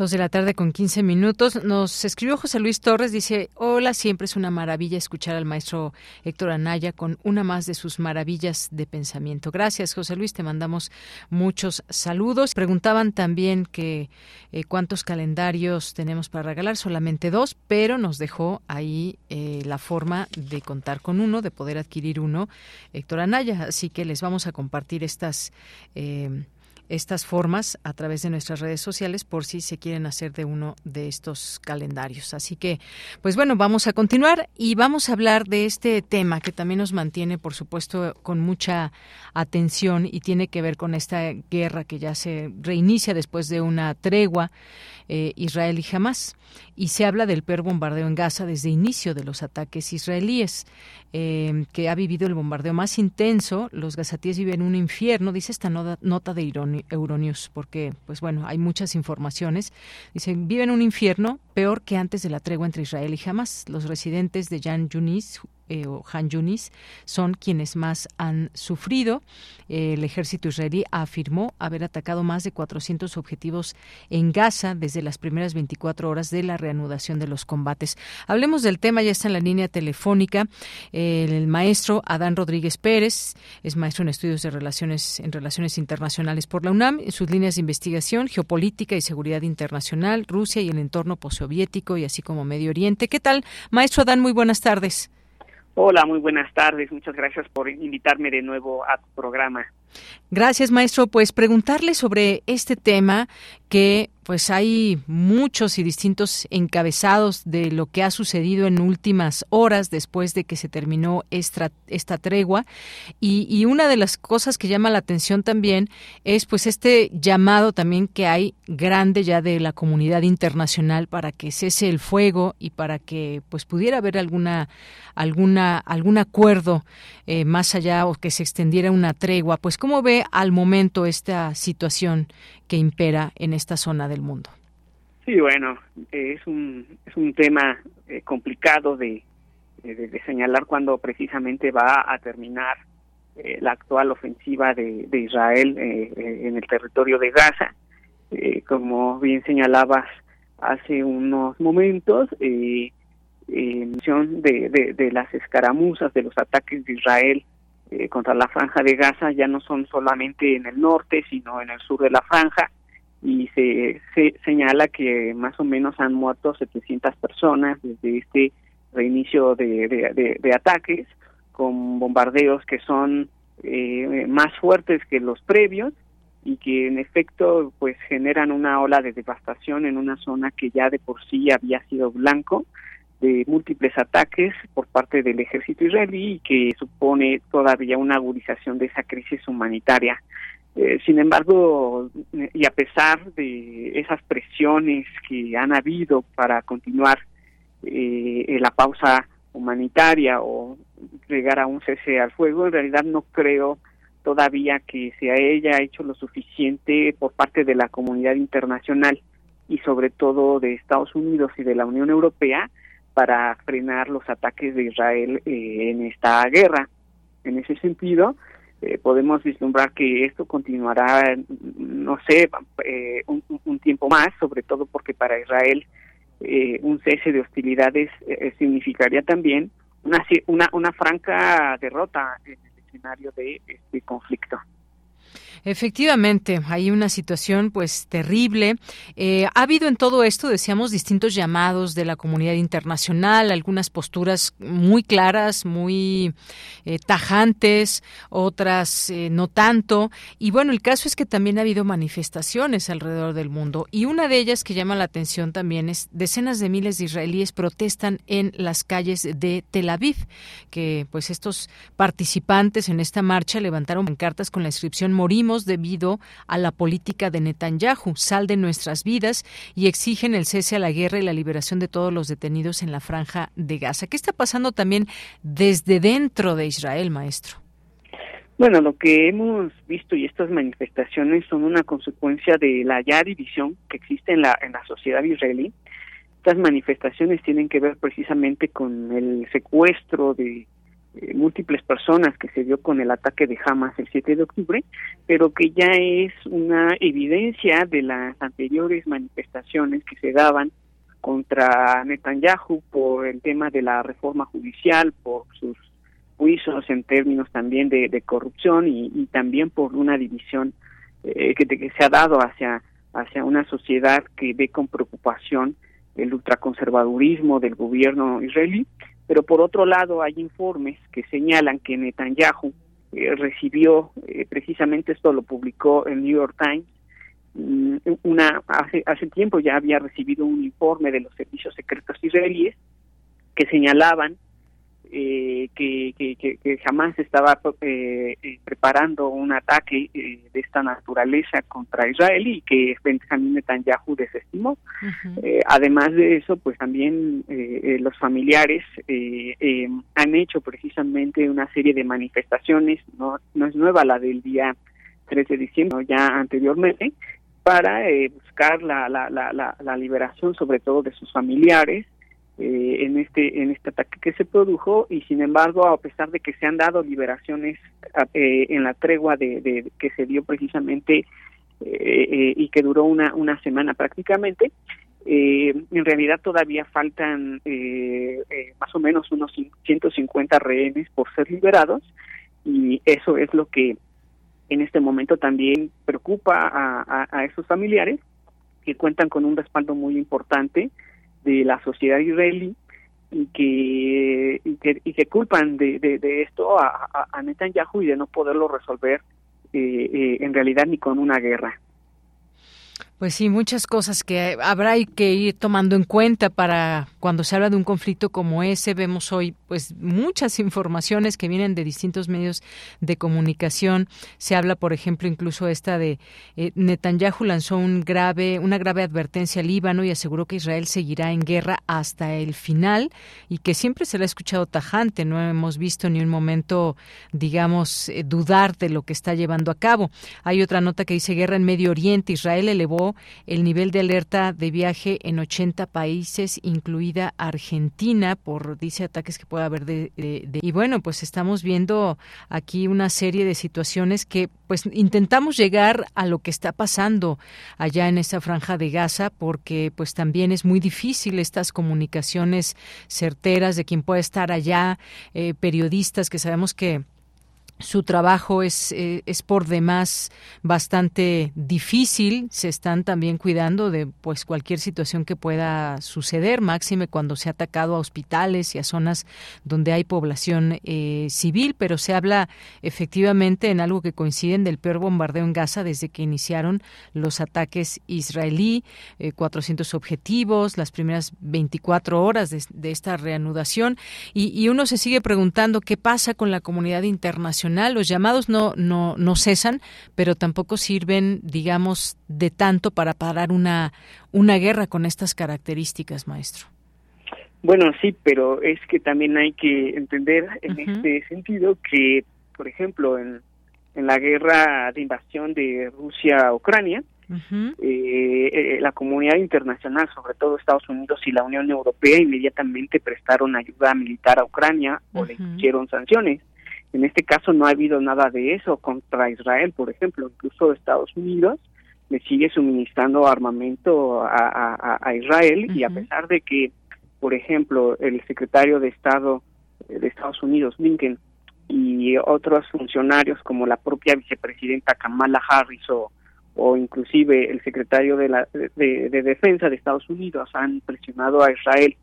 Dos de la tarde con 15 minutos. Nos escribió José Luis Torres, dice, hola, siempre es una maravilla escuchar al maestro Héctor Anaya con una más de sus maravillas de pensamiento. Gracias, José Luis, te mandamos muchos saludos. Preguntaban también que eh, cuántos calendarios tenemos para regalar, solamente dos, pero nos dejó ahí eh, la forma de contar con uno, de poder adquirir uno, Héctor Anaya. Así que les vamos a compartir estas... Eh, estas formas a través de nuestras redes sociales por si se quieren hacer de uno de estos calendarios. Así que, pues bueno, vamos a continuar y vamos a hablar de este tema que también nos mantiene, por supuesto, con mucha atención y tiene que ver con esta guerra que ya se reinicia después de una tregua eh, Israel y Hamas. Y se habla del peor bombardeo en Gaza desde inicio de los ataques israelíes, eh, que ha vivido el bombardeo más intenso. Los gazatíes viven un infierno, dice esta nota de Euronews, porque, pues bueno, hay muchas informaciones. Dicen, viven un infierno peor que antes de la tregua entre Israel y Hamas. Los residentes de Jan Yunis, eh, o Han Yunis son quienes más han sufrido. el ejército israelí afirmó haber atacado más de 400 objetivos en Gaza desde las primeras 24 horas de la reanudación de los combates. Hablemos del tema, ya está en la línea telefónica el maestro Adán Rodríguez Pérez, es maestro en estudios de relaciones en relaciones internacionales por la UNAM, sus líneas de investigación, geopolítica y seguridad internacional, Rusia y el entorno postsoviético y así como Medio Oriente. ¿Qué tal, maestro Adán? Muy buenas tardes. Hola, muy buenas tardes. Muchas gracias por invitarme de nuevo a tu programa. Gracias, maestro. Pues preguntarle sobre este tema que pues hay muchos y distintos encabezados de lo que ha sucedido en últimas horas después de que se terminó esta, tregua y, y, una de las cosas que llama la atención también es pues este llamado también que hay grande ya de la comunidad internacional para que cese el fuego y para que pues pudiera haber alguna alguna algún acuerdo eh, más allá o que se extendiera una tregua pues cómo ve al momento esta situación que impera en esta zona del mundo. Sí, bueno, es un, es un tema eh, complicado de, de, señalar cuando precisamente va a terminar eh, la actual ofensiva de, de Israel eh, en el territorio de Gaza. como bien señalabas hace unos momentos, en función de, de, de las escaramuzas, de los ataques de Israel eh, contra la franja de Gaza ya no son solamente en el norte, sino en el sur de la franja, y se, se señala que más o menos han muerto 700 personas desde este reinicio de, ataques, con bombardeos que son eh, más fuertes que los previos y que en efecto pues generan una ola de devastación en una zona que ya de por sí había sido blanco de múltiples ataques por parte del ejército israelí y que supone todavía una agudización de esa crisis humanitaria. Eh, sin embargo, y a pesar de esas presiones que han habido para continuar eh, la pausa humanitaria o llegar a un cese al fuego, en realidad no creo todavía que se haya hecho lo suficiente por parte de la comunidad internacional y sobre todo de Estados Unidos y de la Unión Europea para frenar los ataques de Israel eh, en esta guerra. En ese sentido, eh, podemos vislumbrar que esto continuará, no sé, eh, un, tiempo más, sobre todo porque para Israel un cese de hostilidades significaría también una, una, una franca derrota en el escenario de este conflicto. Efectivamente, hay una situación pues terrible. Eh, ha habido en todo esto, decíamos, distintos llamados de la comunidad internacional, algunas posturas muy claras, muy eh, tajantes, otras eh, no tanto. Y bueno, el caso es que también ha habido manifestaciones alrededor del mundo y una de ellas que llama la atención también es decenas de miles de israelíes protestan en las calles de Tel Aviv, que pues estos participantes en esta marcha levantaron cartas con la inscripción Morimos debido a la política de Netanyahu, sal de nuestras vidas y exigen el cese a la guerra y la liberación de todos los detenidos en la franja de Gaza. ¿Qué está pasando también desde dentro de Israel, maestro? Bueno, lo que hemos visto y estas manifestaciones son una consecuencia de la ya división que existe en la, en la sociedad israelí. Estas manifestaciones tienen que ver precisamente con el secuestro de eh, múltiples personas que se dio con el ataque de Hamas el 7 de octubre, pero que ya es una evidencia de las anteriores manifestaciones que se daban contra Netanyahu por el tema de la reforma judicial, por sus juicios en términos también de, corrupción y, también por una división eh, que, que se ha dado hacia, hacia una sociedad que ve con preocupación el ultraconservadurismo del gobierno israelí pero por otro lado hay informes que señalan que Netanyahu eh, recibió, eh, precisamente esto lo publicó el New York Times, mm, una hace, hace tiempo ya había recibido un informe de los servicios secretos israelíes que señalaban eh, que, que, jamás estaba eh, eh, preparando un ataque de esta naturaleza contra Israel y que Benjamin Netanyahu desestimó. además de eso, pues también los familiares han hecho precisamente una serie de manifestaciones, no, no es nueva la del día 3 de diciembre, ya anteriormente, para buscar la, la, la, la liberación sobre todo de sus familiares, eh, en este en este ataque que se produjo y sin embargo a pesar de que se han dado liberaciones eh, en la tregua de, que se dio precisamente eh, y que duró una una semana prácticamente en realidad todavía faltan más o menos unos 150 rehenes por ser liberados y eso es lo que en este momento también preocupa a, a esos familiares que cuentan con un respaldo muy importante de la sociedad israelí y que, y que, y que culpan de, de, esto a, a, Netanyahu y de no poderlo resolver eh, eh, en realidad ni con una guerra. Pues sí, muchas cosas que habrá que ir tomando en cuenta para cuando se habla de un conflicto como ese. Vemos hoy pues muchas informaciones que vienen de distintos medios de comunicación. Se habla, por ejemplo, incluso esta de eh, Netanyahu lanzó grave, una grave advertencia al Líbano y aseguró que Israel seguirá en guerra hasta el final y que siempre se le ha escuchado tajante. No hemos visto ni un momento, digamos, eh, dudar de lo que está llevando a cabo. Hay otra nota que dice guerra en Medio Oriente. Israel elevó el nivel de alerta de viaje en 80 países, incluida Argentina, por dice ataques que pueda haber de, y bueno, pues estamos viendo aquí una serie de situaciones que pues intentamos llegar a lo que está pasando allá en esa franja de Gaza porque pues también es muy difícil estas comunicaciones certeras de quien pueda estar allá, eh, periodistas que sabemos que su trabajo es, eh, es por demás bastante difícil. Se están también cuidando de pues cualquier situación que pueda suceder, máxime cuando se ha atacado a hospitales y a zonas donde hay población eh, civil, pero se habla efectivamente en algo que coinciden del peor bombardeo en Gaza desde que iniciaron los ataques israelí, 400 eh, objetivos, las primeras 24 horas de, esta reanudación. Y, y uno se sigue preguntando qué pasa con la comunidad internacional los llamados no, no, no cesan, pero tampoco sirven, digamos, de tanto para parar una, una guerra con estas características, maestro. Bueno, sí, pero es que también hay que entender en este sentido que, por ejemplo, en, en la guerra de invasión de Rusia a Ucrania, eh, eh, la comunidad internacional, sobre todo Estados Unidos y la Unión Europea, inmediatamente prestaron ayuda militar a Ucrania o le hicieron sanciones. En este caso no ha habido nada de eso contra Israel, por ejemplo, incluso Estados Unidos le sigue suministrando armamento a, Israel y a pesar de que, por ejemplo, el secretario de Estado de Estados Unidos, Blinken, y otros funcionarios como la propia vicepresidenta Kamala Harris o, o inclusive el secretario de, la, de Defensa de Estados Unidos han presionado a Israel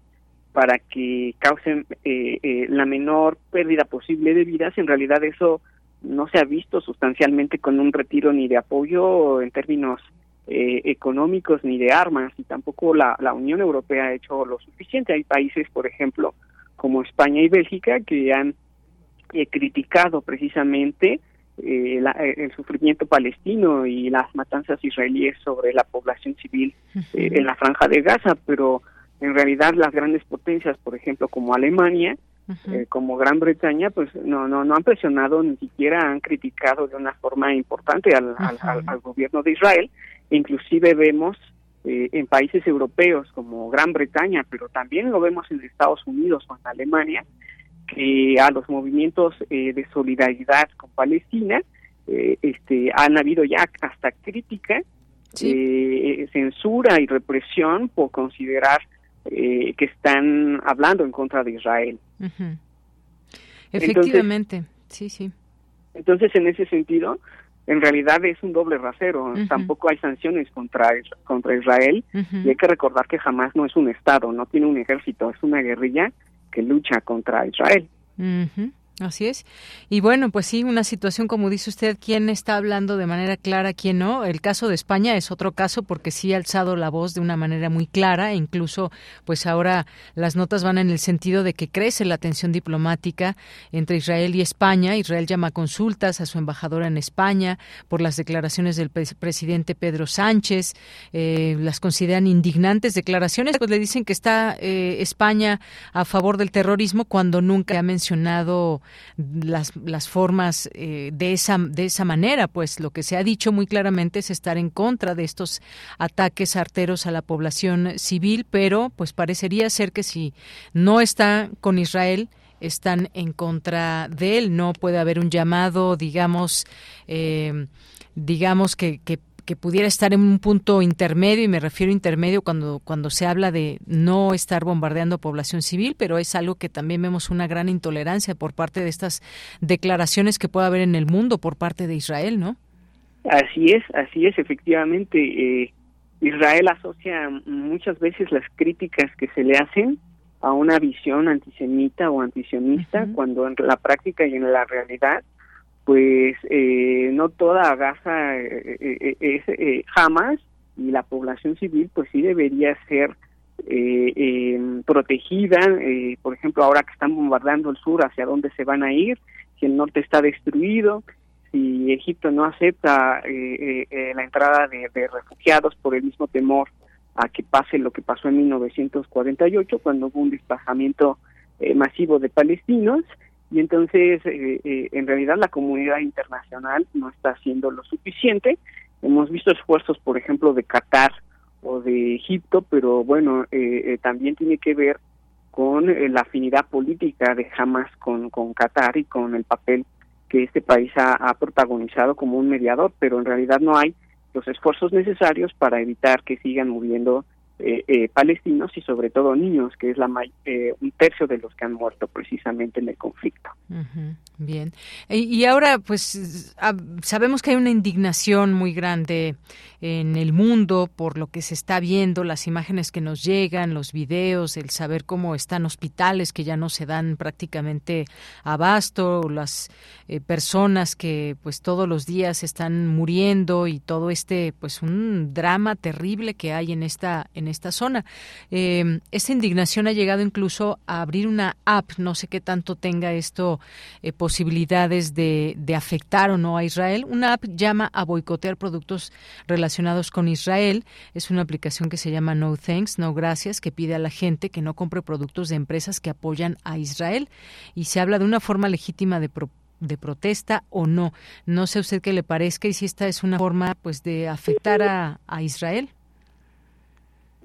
para que causen eh, eh, la menor pérdida posible de vidas, en realidad eso no se ha visto sustancialmente con un retiro ni de apoyo en términos eh, económicos ni de armas y tampoco la, la Unión Europea ha hecho lo suficiente. Hay países, por ejemplo, como España y Bélgica que han criticado precisamente el sufrimiento palestino y las matanzas israelíes sobre la población civil en la franja de Gaza, pero en realidad las grandes potencias, por ejemplo, como Alemania, eh, como Gran Bretaña, pues no, no, no han presionado, ni siquiera han criticado de una forma importante al, al, gobierno de Israel. Inclusive vemos eh, en países europeos como Gran Bretaña, pero también lo vemos en Estados Unidos o en Alemania, que a los movimientos eh, de solidaridad con Palestina este, han habido ya hasta crítica, censura y represión por considerar eh, que están hablando en contra de Israel. Efectivamente, sí, sí. Entonces, en ese sentido, en realidad es un doble rasero. Tampoco hay sanciones contra, contra Israel. Y hay que recordar que jamás no es un Estado, no tiene un ejército, es una guerrilla que lucha contra Israel. Así es. Y bueno, pues sí, una situación como dice usted, quién está hablando de manera clara, quién no. El caso de España es otro caso porque sí ha alzado la voz de una manera muy clara e incluso pues ahora las notas van en el sentido de que crece la tensión diplomática entre Israel y España. Israel llama consultas a su embajadora en España por las declaraciones del presidente Pedro Sánchez. Eh, las consideran indignantes declaraciones, pues le dicen que está eh, España a favor del terrorismo cuando nunca ha mencionado las, las formas eh, de, esa, de esa manera, pues lo que se ha dicho muy claramente es estar en contra de estos ataques arteros a la población civil, pero pues parecería ser que si no está con Israel, están en contra de él. No puede haber un llamado, digamos, eh, digamos que, que que pudiera estar en un punto intermedio, y me refiero a intermedio cuando, cuando se habla de no estar bombardeando población civil, pero es algo que también vemos una gran intolerancia por parte de estas declaraciones que puede haber en el mundo por parte de Israel, ¿no? Así es, así es, efectivamente. Eh, Israel asocia muchas veces las críticas que se le hacen a una visión antisemita o antisionista, cuando en la práctica y en la realidad pues eh, no toda Gaza eh, eh, es jamás y la población civil pues sí debería ser em, protegida, por ejemplo ahora que están bombardeando el sur, hacia dónde se van a ir, si el norte está destruido, si Egipto no acepta la entrada de, de, refugiados por el mismo temor a que pase lo que pasó en 1948 cuando hubo un desplazamiento masivo de palestinos, y entonces eh, eh, en realidad la comunidad internacional no está haciendo lo suficiente. Hemos visto esfuerzos, por ejemplo, de Qatar o de Egipto, pero bueno, eh, también tiene que ver con la afinidad política de Hamas con, con Qatar y con el papel que este país ha, ha, protagonizado como un mediador, pero en realidad no hay los esfuerzos necesarios para evitar que sigan muriendo eh, eh, palestinos y sobre todo niños, que es la eh, un tercio de los que han muerto precisamente en el conflicto. Bien. Y, ahora, pues, sabemos que hay una indignación muy grande en el mundo por lo que se está viendo, las imágenes que nos llegan, los videos, el saber cómo están hospitales que ya no se dan prácticamente abasto, las personas que, pues, todos los días están muriendo y todo este, pues, un drama terrible que hay en esta esta zona. Eh, esta indignación ha llegado incluso a abrir una app, no sé qué tanto tenga esto eh, posibilidades de, afectar o no a Israel. Una app llama a boicotear productos relacionados con Israel. Es una aplicación que se llama No Thanks, No Gracias, que pide a la gente que no compre productos de empresas que apoyan a Israel. Y se habla de una forma legítima de de protesta o no. No sé a usted qué le parezca y si esta es una forma pues de afectar a Israel.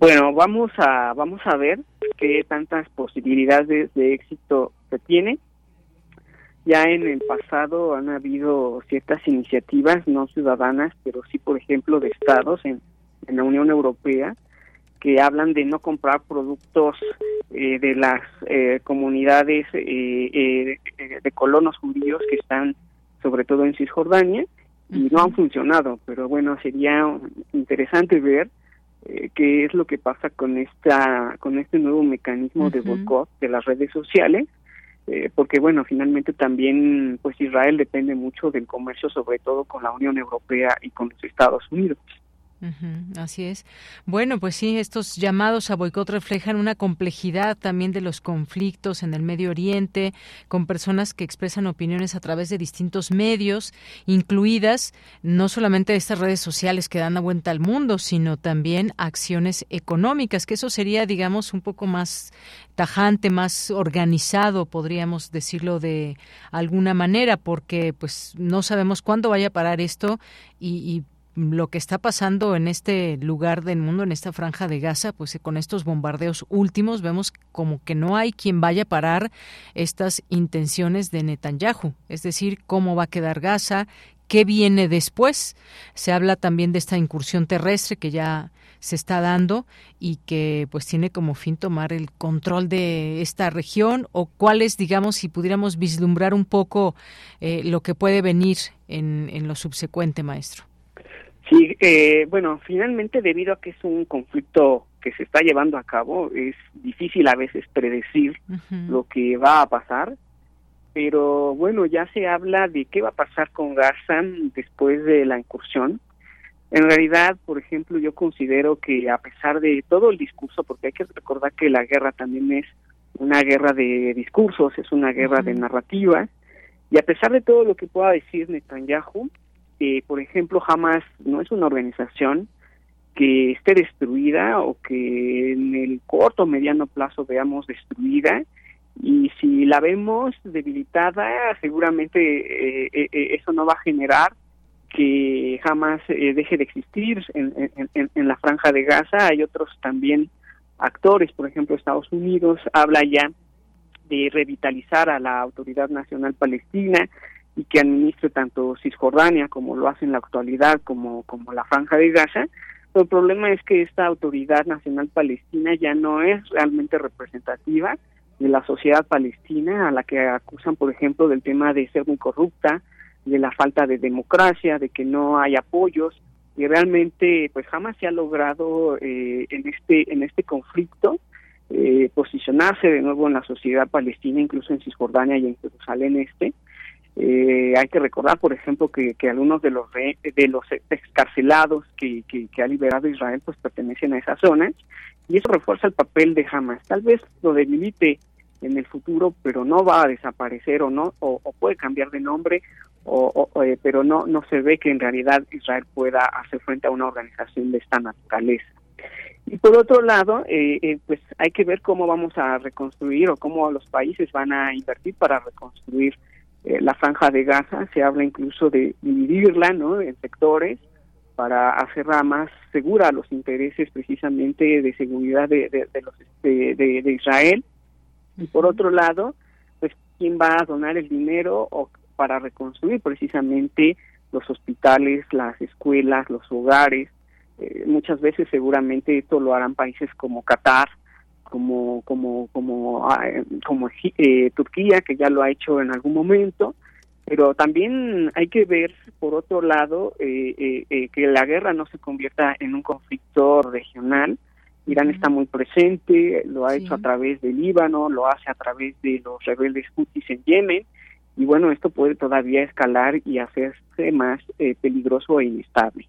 Bueno, vamos a vamos a ver qué tantas posibilidades de éxito se tiene. Ya en el pasado han habido ciertas iniciativas no ciudadanas, pero sí, por ejemplo, de estados en, la Unión Europea que hablan de no comprar productos eh, de las eh, comunidades eh, de colonos judíos que están sobre todo en Cisjordania y no han funcionado, pero bueno, sería interesante ver eh, qué es lo que pasa con esta con este nuevo mecanismo de boicot de las redes sociales eh, porque bueno finalmente también pues Israel depende mucho del comercio sobre todo con la Unión Europea y con los Estados Unidos así es. Bueno, pues sí, estos llamados a boicot reflejan una complejidad también de los conflictos en el Medio Oriente, con personas que expresan opiniones a través de distintos medios, incluidas no solamente estas redes sociales que dan la vuelta al mundo, sino también acciones económicas, que eso sería, digamos, un poco más tajante, más organizado, podríamos decirlo de alguna manera, porque pues no sabemos cuándo vaya a parar esto y, y lo que está pasando en este lugar del mundo, en esta franja de Gaza, pues con estos bombardeos últimos vemos como que no hay quien vaya a parar estas intenciones de Netanyahu, es decir, cómo va a quedar Gaza, qué viene después. Se habla también de esta incursión terrestre que ya se está dando y que pues tiene como fin tomar el control de esta región o cuáles, digamos, si pudiéramos vislumbrar un poco eh, lo que puede venir en, en lo subsecuente, maestro. Sí, eh, bueno, finalmente debido a que es un conflicto que se está llevando a cabo, es difícil a veces predecir lo que va a pasar, pero bueno, ya se habla de qué va a pasar con Gaza después de la incursión. En realidad, por ejemplo, yo considero que a pesar de todo el discurso, porque hay que recordar que la guerra también es una guerra de discursos, es una guerra de narrativa, y a pesar de todo lo que pueda decir Netanyahu, por ejemplo, Hamas no es una organización que esté destruida o que en el corto o mediano plazo veamos destruida y si la vemos debilitada seguramente eh, eh, eh, eso no va a generar que jamás deje de existir en, la franja de Gaza. Hay otros también actores por ejemplo Estados Unidos habla ya de revitalizar a la autoridad nacional palestina y que administre tanto Cisjordania como lo hace en la actualidad como, como la Franja de Gaza. Pero el problema es que esta autoridad nacional palestina ya no es realmente representativa de la sociedad palestina, a la que acusan, por ejemplo, del tema de ser muy corrupta, de la falta de democracia, de que no hay apoyos, y realmente pues jamás se ha logrado eh, en este en este conflicto eh, posicionarse de nuevo en la sociedad palestina, incluso en Cisjordania y en Jerusalén Este, eh, hay que recordar, por ejemplo, que, algunos de los de los excarcelados que, ha liberado Israel pues pertenecen a esa zona y eso refuerza el papel de Hamas. Tal vez lo debilite en el futuro, pero no va a desaparecer o no o, puede cambiar de nombre, o, eh, pero no no se ve que en realidad Israel pueda hacer frente a una organización de esta naturaleza. Y por otro lado, eh, eh, pues hay que ver cómo vamos a reconstruir o cómo los países van a invertir para reconstruir eh, la franja de Gaza, se habla incluso de dividirla ¿no? en sectores para hacerla más segura a los intereses precisamente de seguridad de, de, los, de, Israel. Y por otro lado, pues quién va a donar el dinero o para reconstruir precisamente los hospitales, las escuelas, los hogares, muchas veces seguramente esto lo harán países como Qatar, como como como ah, como Turquía que ya lo ha hecho en algún momento pero también hay que ver por otro lado que la guerra no se convierta en un conflicto regional. Irán está muy presente, lo ha hecho a través del Líbano, lo hace a través de los rebeldes hutis en Yemen, y bueno, esto puede todavía escalar y hacerse más eh, peligroso e inestable.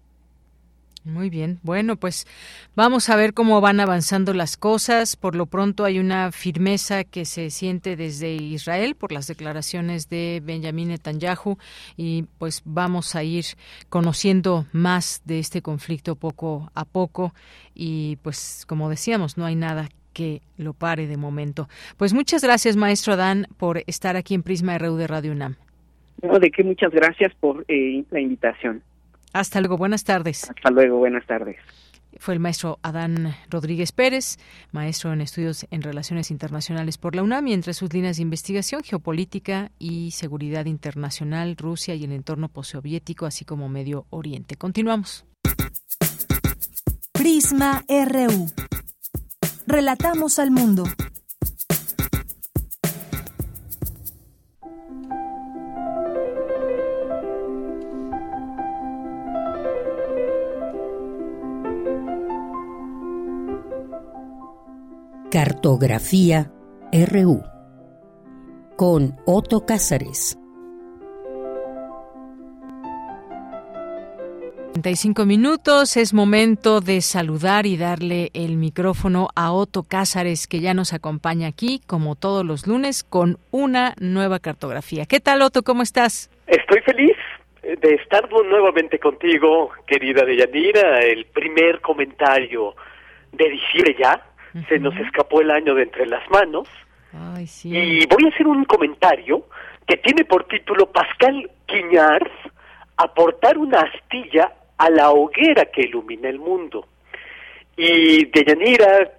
Muy bien. Bueno, pues vamos a ver cómo van avanzando las cosas. Por lo pronto hay una firmeza que se siente desde Israel por las declaraciones de Benjamin Netanyahu y pues vamos a ir conociendo más de este conflicto poco a poco y pues como decíamos, no hay nada que lo pare de momento. Pues muchas gracias, maestro Adán, por estar aquí en Prisma RU de Radio UNAM. No, de qué muchas gracias por eh, la invitación. Hasta luego, buenas tardes. Hasta luego, buenas tardes. Fue el maestro Adán Rodríguez Pérez, maestro en estudios en relaciones internacionales por la UNAM y entre sus líneas de investigación, geopolítica y seguridad internacional, Rusia y el entorno postsoviético, así como Medio Oriente. Continuamos. Prisma RU. Relatamos al mundo. Cartografía RU con Otto Cázares. 35 minutos, es momento de saludar y darle el micrófono a Otto Cázares, que ya nos acompaña aquí, como todos los lunes, con una nueva cartografía. ¿Qué tal, Otto? ¿Cómo estás? Estoy feliz de estar nuevamente contigo, querida Deyanira. El primer comentario de diciembre ya, se nos escapó el año de entre las manos. Y voy a hacer un comentario que tiene por título Pascal Quiñars, aportar una astilla a la hoguera que ilumina el mundo. Y Deyanira,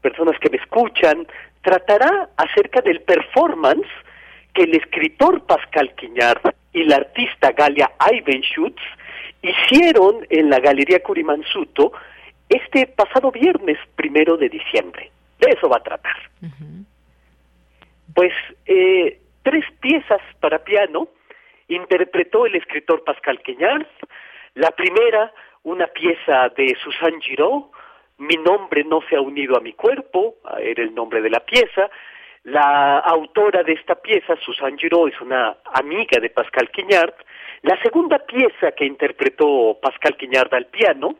personas que me escuchan, tratará acerca del performance que el escritor Pascal Quiñars y la artista Galia Ivenschutz hicieron en la Galería Curimansuto este pasado viernes primero de diciembre. De eso va a tratar. Pues eh, tres piezas para piano interpretó el escritor Pascal Queñard. La primera, una pieza de Susan Giraud, Mi nombre no se ha unido a mi cuerpo, era el nombre de la pieza. La autora de esta pieza, Susan Giraud, es una amiga de Pascal Quignard. La segunda pieza que interpretó Pascal Quignard al piano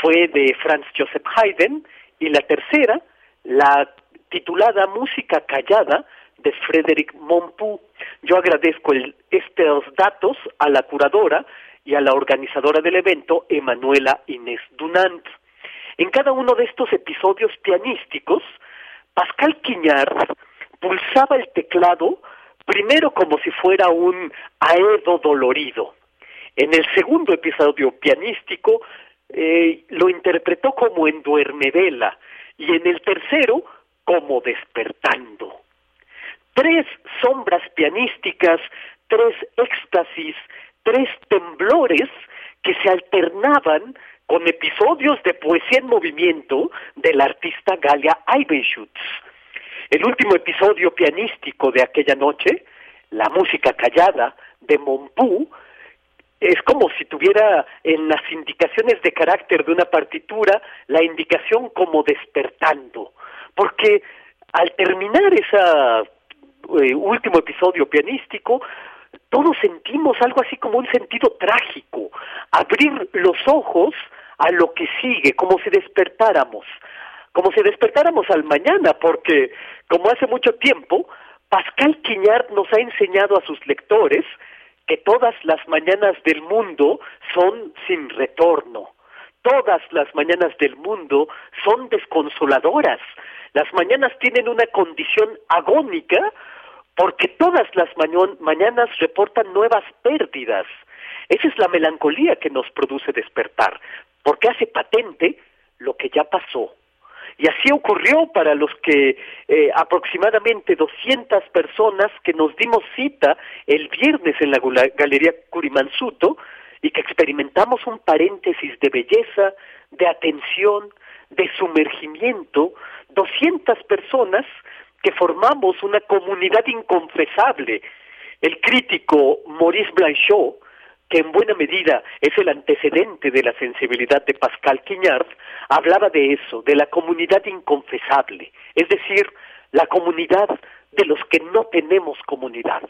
fue de Franz Joseph Haydn y la tercera, la titulada Música Callada de Frédéric Monpou. Yo agradezco estos datos a la curadora y a la organizadora del evento, Emanuela Inés Dunant. En cada uno de estos episodios pianísticos, Pascal Quiñard pulsaba el teclado primero como si fuera un aedo dolorido. En el segundo episodio pianístico eh, lo interpretó como en Duermevela y en el tercero como Despertando. Tres sombras pianísticas, tres éxtasis, tres temblores que se alternaban con episodios de poesía en movimiento del artista Galia Ivenschutz. El último episodio pianístico de aquella noche, la música callada de Monpou, es como si tuviera en las indicaciones de carácter de una partitura la indicación como despertando, porque al terminar ese último episodio pianístico, todos sentimos algo así como un sentido trágico, abrir los ojos a lo que sigue, como si despertáramos, como si despertáramos al mañana, porque como hace mucho tiempo, Pascal Quiñard nos ha enseñado a sus lectores que todas las mañanas del mundo son sin retorno. Todas las mañanas del mundo son desconsoladoras. Las mañanas tienen una condición agónica porque todas las mañanas reportan nuevas pérdidas. Esa es la melancolía que nos produce despertar, porque hace patente lo que ya pasó. Y así ocurrió para los que eh, aproximadamente 200 personas que nos dimos cita el viernes en la Galería Curimansuto y que experimentamos un paréntesis de belleza, de atención, de sumergimiento, 200 personas que formamos una comunidad inconfesable. El crítico Maurice Blanchot, que en buena medida es el antecedente de la sensibilidad de Pascal Quignard, hablaba de eso, de la comunidad inconfesable, es decir, la comunidad de los que no tenemos comunidad,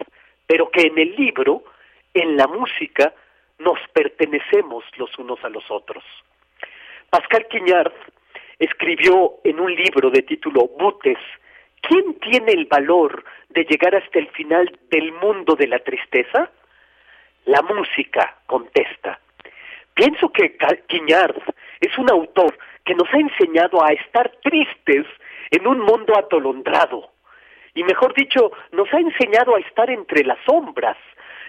pero que en el libro, en la música, nos pertenecemos los unos a los otros. Pascal Quignard escribió en un libro de título Butes, ¿quién tiene el valor de llegar hasta el final del mundo de la tristeza? La música, contesta. Pienso que Quiñard es un autor que nos ha enseñado a estar tristes en un mundo atolondrado. Y mejor dicho, nos ha enseñado a estar entre las sombras.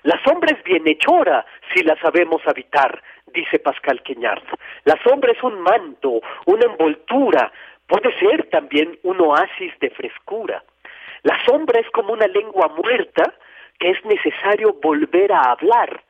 La sombra es bienhechora si la sabemos habitar, dice Pascal Quiñard. La sombra es un manto, una envoltura, puede ser también un oasis de frescura. La sombra es como una lengua muerta que es necesario volver a hablar.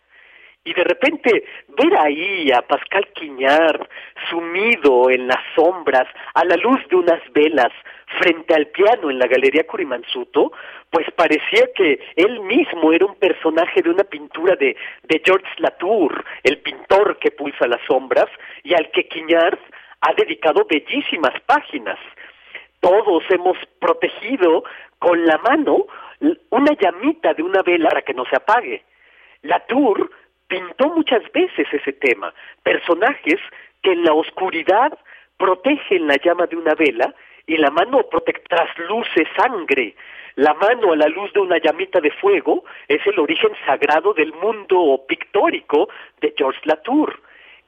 Y de repente ver ahí a Pascal Quiñar sumido en las sombras, a la luz de unas velas, frente al piano en la Galería Curimansuto, pues parecía que él mismo era un personaje de una pintura de, de Georges Latour, el pintor que pulsa las sombras, y al que Quiñard ha dedicado bellísimas páginas. Todos hemos protegido con la mano una llamita de una vela para que no se apague. Latour pintó muchas veces ese tema, personajes que en la oscuridad protegen la llama de una vela y la mano trasluce sangre. La mano a la luz de una llamita de fuego es el origen sagrado del mundo pictórico de Georges Latour.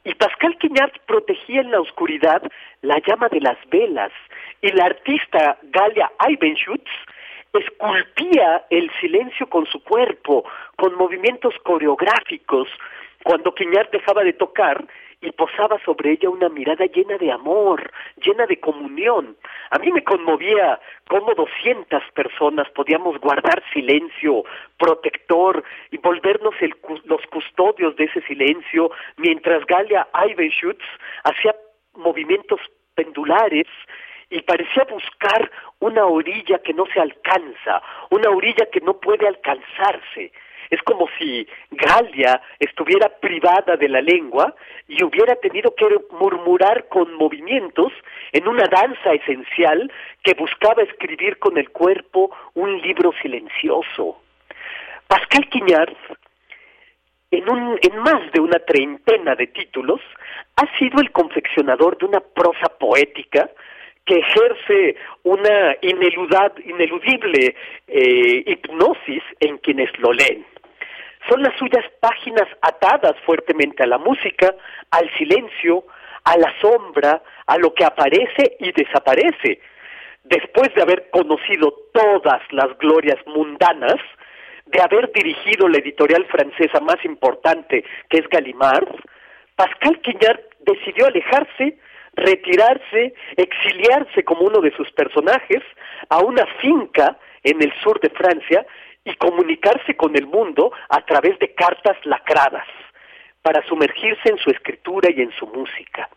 Y Pascal Quignard protegía en la oscuridad la llama de las velas. Y la artista Galia Ibenschutz esculpía el silencio con su cuerpo, con movimientos coreográficos. Cuando Quiñar dejaba de tocar y posaba sobre ella una mirada llena de amor, llena de comunión. A mí me conmovía cómo doscientas personas podíamos guardar silencio protector y volvernos los custodios de ese silencio, mientras Galia Ivenschutz hacía movimientos pendulares y parecía buscar una orilla que no se alcanza, una orilla que no puede alcanzarse. Es como si Galia estuviera privada de la lengua y hubiera tenido que murmurar con movimientos en una danza esencial que buscaba escribir con el cuerpo un libro silencioso. Pascal Quiñard, en, un, en más de una treintena de títulos, ha sido el confeccionador de una prosa poética que ejerce una ineludible eh, hipnosis en quienes lo leen. Son las suyas páginas atadas fuertemente a la música, al silencio, a la sombra, a lo que aparece y desaparece. Después de haber conocido todas las glorias mundanas, de haber dirigido la editorial francesa más importante, que es Gallimard, Pascal Quignard decidió alejarse retirarse, exiliarse como uno de sus personajes a una finca en el sur de Francia y comunicarse con el mundo a través de cartas lacradas, para sumergirse en su escritura y en su música.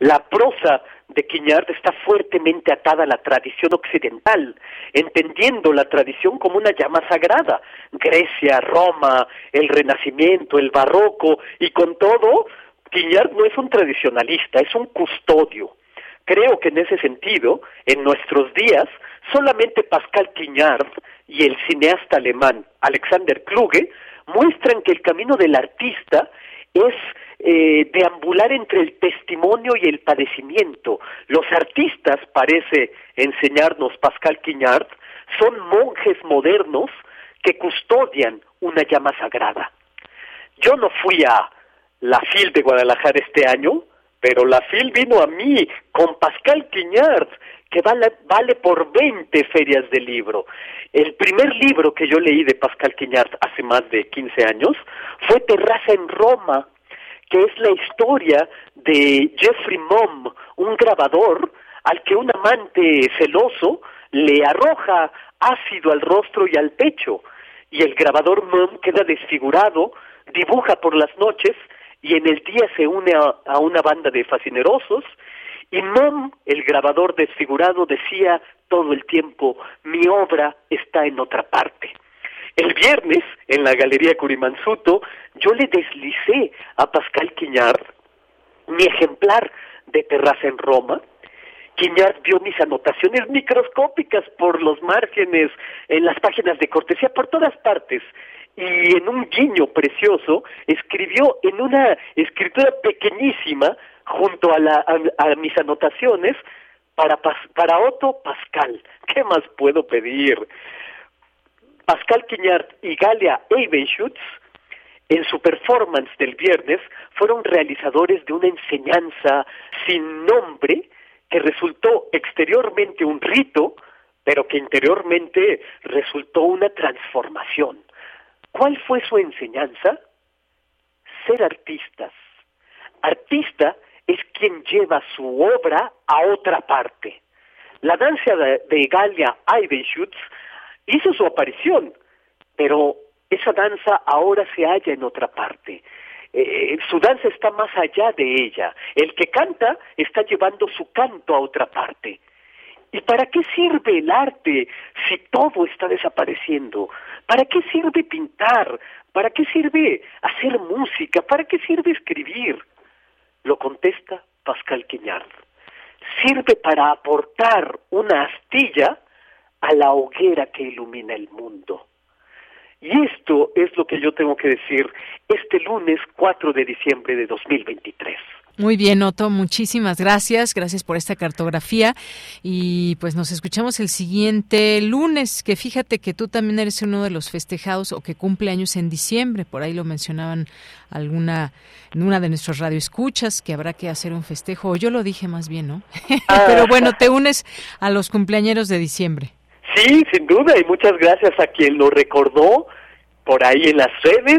La prosa de Quiñard está fuertemente atada a la tradición occidental, entendiendo la tradición como una llama sagrada. Grecia, Roma, el Renacimiento, el Barroco, y con todo Quiñard no es un tradicionalista, es un custodio. Creo que en ese sentido, en nuestros días, solamente Pascal Quiñard y el cineasta alemán Alexander Kluge muestran que el camino del artista es eh, deambular entre el testimonio y el padecimiento. Los artistas, parece enseñarnos Pascal Quiñard, son monjes modernos que custodian una llama sagrada. Yo no fui a la FIL de Guadalajara este año, pero la FIL vino a mí con Pascal Quiñard, que vale, vale por 20 ferias de libro. El primer libro que yo leí de Pascal Quiñard hace más de 15 años fue Terraza en Roma, que es la historia de Jeffrey Mom, un grabador al que un amante celoso le arroja ácido al rostro y al pecho, y el grabador Mom queda desfigurado, dibuja por las noches y en el día se une a, una banda de fascinerosos y Mom, el grabador desfigurado, decía todo el tiempo, mi obra está en otra parte. El viernes, en la Galería Curimansuto, yo le deslicé a Pascal Quiñard mi ejemplar de Terraza en Roma. Quiñard vio mis anotaciones microscópicas por los márgenes, en las páginas de cortesía, por todas partes. Y en un guiño precioso, escribió en una escritura pequeñísima, junto a, la, mis anotaciones, para, para Otto Pascal. ¿Qué más puedo pedir? Pascal Quiñard y Galia Eibenschutz, en su performance del viernes, fueron realizadores de una enseñanza sin nombre que resultó exteriormente un rito, pero que interiormente resultó una transformación. ¿Cuál fue su enseñanza? Ser artistas. Artista es quien lleva su obra a otra parte. La danza de, Galia Eibenschutz hizo su aparición, pero esa danza ahora se halla en otra parte. Eh, su danza está más allá de ella. El que canta está llevando su canto a otra parte. ¿Y para qué sirve el arte si todo está desapareciendo? ¿Para qué sirve pintar? ¿Para qué sirve hacer música? ¿Para qué sirve escribir? Lo contesta Pascal Quiñard. Sirve para aportar una astilla a la hoguera que ilumina el mundo. Y esto es lo que yo tengo que decir este lunes 4 de diciembre de 2023. Muy bien, Otto, muchísimas gracias. Gracias por esta cartografía. Y pues nos escuchamos el siguiente lunes, que fíjate que tú también eres uno de los festejados o que cumple años en diciembre. Por ahí lo mencionaban alguna, en una de nuestras radioescuchas, que habrá que hacer un festejo. O yo lo dije más bien, ¿no? Pero bueno, te unes a los cumpleañeros de diciembre. Sí, sin duda, y muchas gracias a quien lo recordó por ahí en las redes.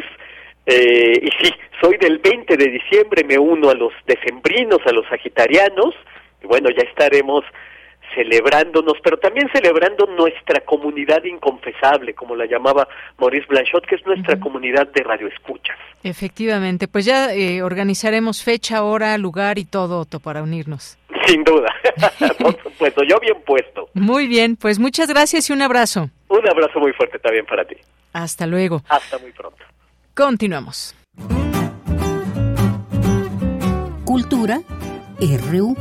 Eh, y sí, soy del 20 de diciembre, me uno a los decembrinos, a los sagitarianos, y bueno, ya estaremos celebrándonos, pero también celebrando nuestra comunidad inconfesable, como la llamaba Maurice Blanchot, que es nuestra comunidad de radioescuchas. Efectivamente, pues ya eh, organizaremos fecha, hora, lugar y todo, para unirnos. Sin duda, por supuesto, yo bien puesto. Muy bien, pues muchas gracias y un abrazo. Un abrazo muy fuerte también para ti. Hasta luego. Hasta muy pronto. Continuamos. Cultura RU.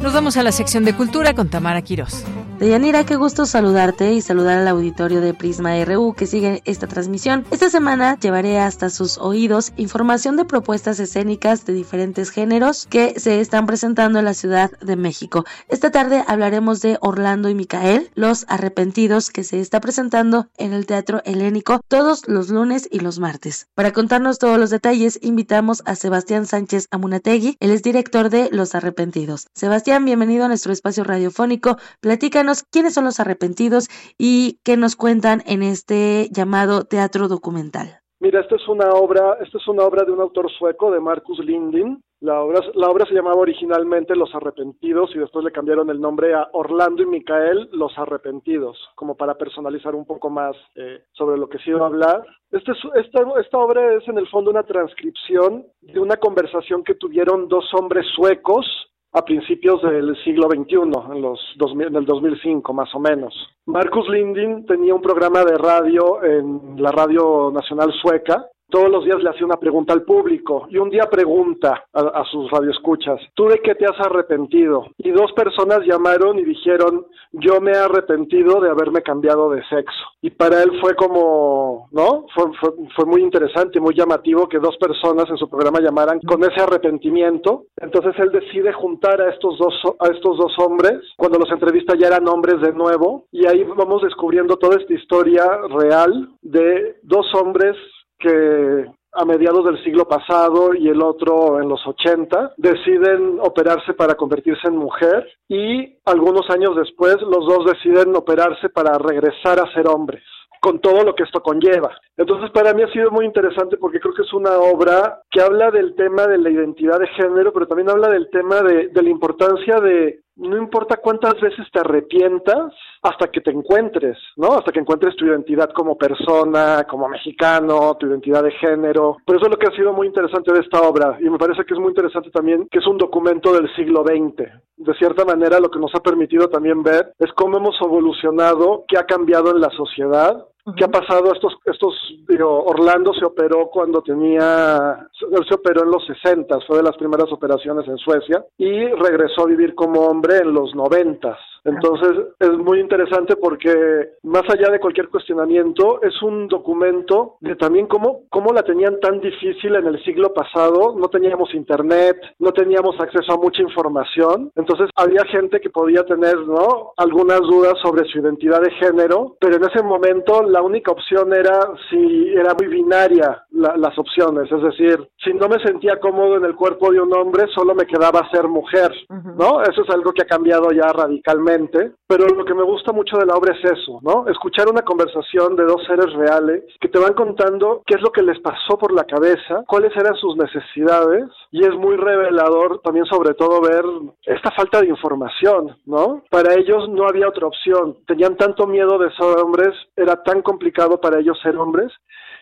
Nos vamos a la sección de cultura con Tamara Quirós. Deyanira, qué gusto saludarte y saludar al auditorio de Prisma RU que sigue esta transmisión. Esta semana llevaré hasta sus oídos información de propuestas escénicas de diferentes géneros que se están presentando en la Ciudad de México. Esta tarde hablaremos de Orlando y Micael, Los Arrepentidos, que se está presentando en el Teatro Helénico todos los lunes y los martes. Para contarnos todos los detalles, invitamos a Sebastián Sánchez Amunategui, él es director de Los Arrepentidos. Sebastián, bienvenido a nuestro espacio radiofónico. Platícanos quiénes son los arrepentidos y qué nos cuentan en este llamado teatro documental. Mira, esta es una obra, esta es una obra de un autor sueco, de Marcus Lindin. La obra, la obra se llamaba originalmente Los Arrepentidos y después le cambiaron el nombre a Orlando y Micael Los Arrepentidos, como para personalizar un poco más eh, sobre lo que se iba a hablar. Este esta, esta obra es en el fondo una transcripción de una conversación que tuvieron dos hombres suecos a principios del siglo XXI, en, los en el 2005 más o menos. Marcus Lindin tenía un programa de radio en la Radio Nacional Sueca todos los días le hacía una pregunta al público y un día pregunta a, sus radioescuchas, ¿tú de qué te has arrepentido? Y dos personas llamaron y dijeron, yo me he arrepentido de haberme cambiado de sexo. Y para él fue como, ¿no? Fue, fue, muy interesante muy llamativo que dos personas en su programa llamaran con ese arrepentimiento. Entonces él decide juntar a estos dos, a estos dos hombres, cuando los entrevista ya eran hombres de nuevo, y ahí vamos descubriendo toda esta historia real de dos hombres que a mediados del siglo pasado y el otro en los 80, deciden operarse para convertirse en mujer y algunos años después los dos deciden operarse para regresar a ser hombres con todo lo que esto conlleva. Entonces para mí ha sido muy interesante porque creo que es una obra que habla del tema de la identidad de género, pero también habla del tema de, de la importancia de no importa cuántas veces te arrepientas hasta que te encuentres, ¿no? Hasta que encuentres tu identidad como persona, como mexicano, tu identidad de género. Por eso es lo que ha sido muy interesante de esta obra y me parece que es muy interesante también que es un documento del siglo XX. De cierta manera lo que nos ha permitido también ver es cómo hemos evolucionado, qué ha cambiado en la sociedad ¿Qué ha pasado? Estos, estos, digo, Orlando se operó cuando tenía, él se operó en los 60, fue de las primeras operaciones en Suecia y regresó a vivir como hombre en los 90. Entonces es muy interesante porque más allá de cualquier cuestionamiento es un documento de también cómo, cómo la tenían tan difícil en el siglo pasado, no teníamos internet, no teníamos acceso a mucha información, entonces había gente que podía tener ¿no? algunas dudas sobre su identidad de género, pero en ese momento la única opción era si era muy binaria las opciones, es decir, si no me sentía cómodo en el cuerpo de un hombre, solo me quedaba ser mujer, ¿no? Eso es algo que ha cambiado ya radicalmente, pero lo que me gusta mucho de la obra es eso, ¿no? Escuchar una conversación de dos seres reales que te van contando qué es lo que les pasó por la cabeza, cuáles eran sus necesidades, y es muy revelador también sobre todo ver esta falta de información, ¿no? Para ellos no había otra opción, tenían tanto miedo de ser hombres, era tan complicado para ellos ser hombres,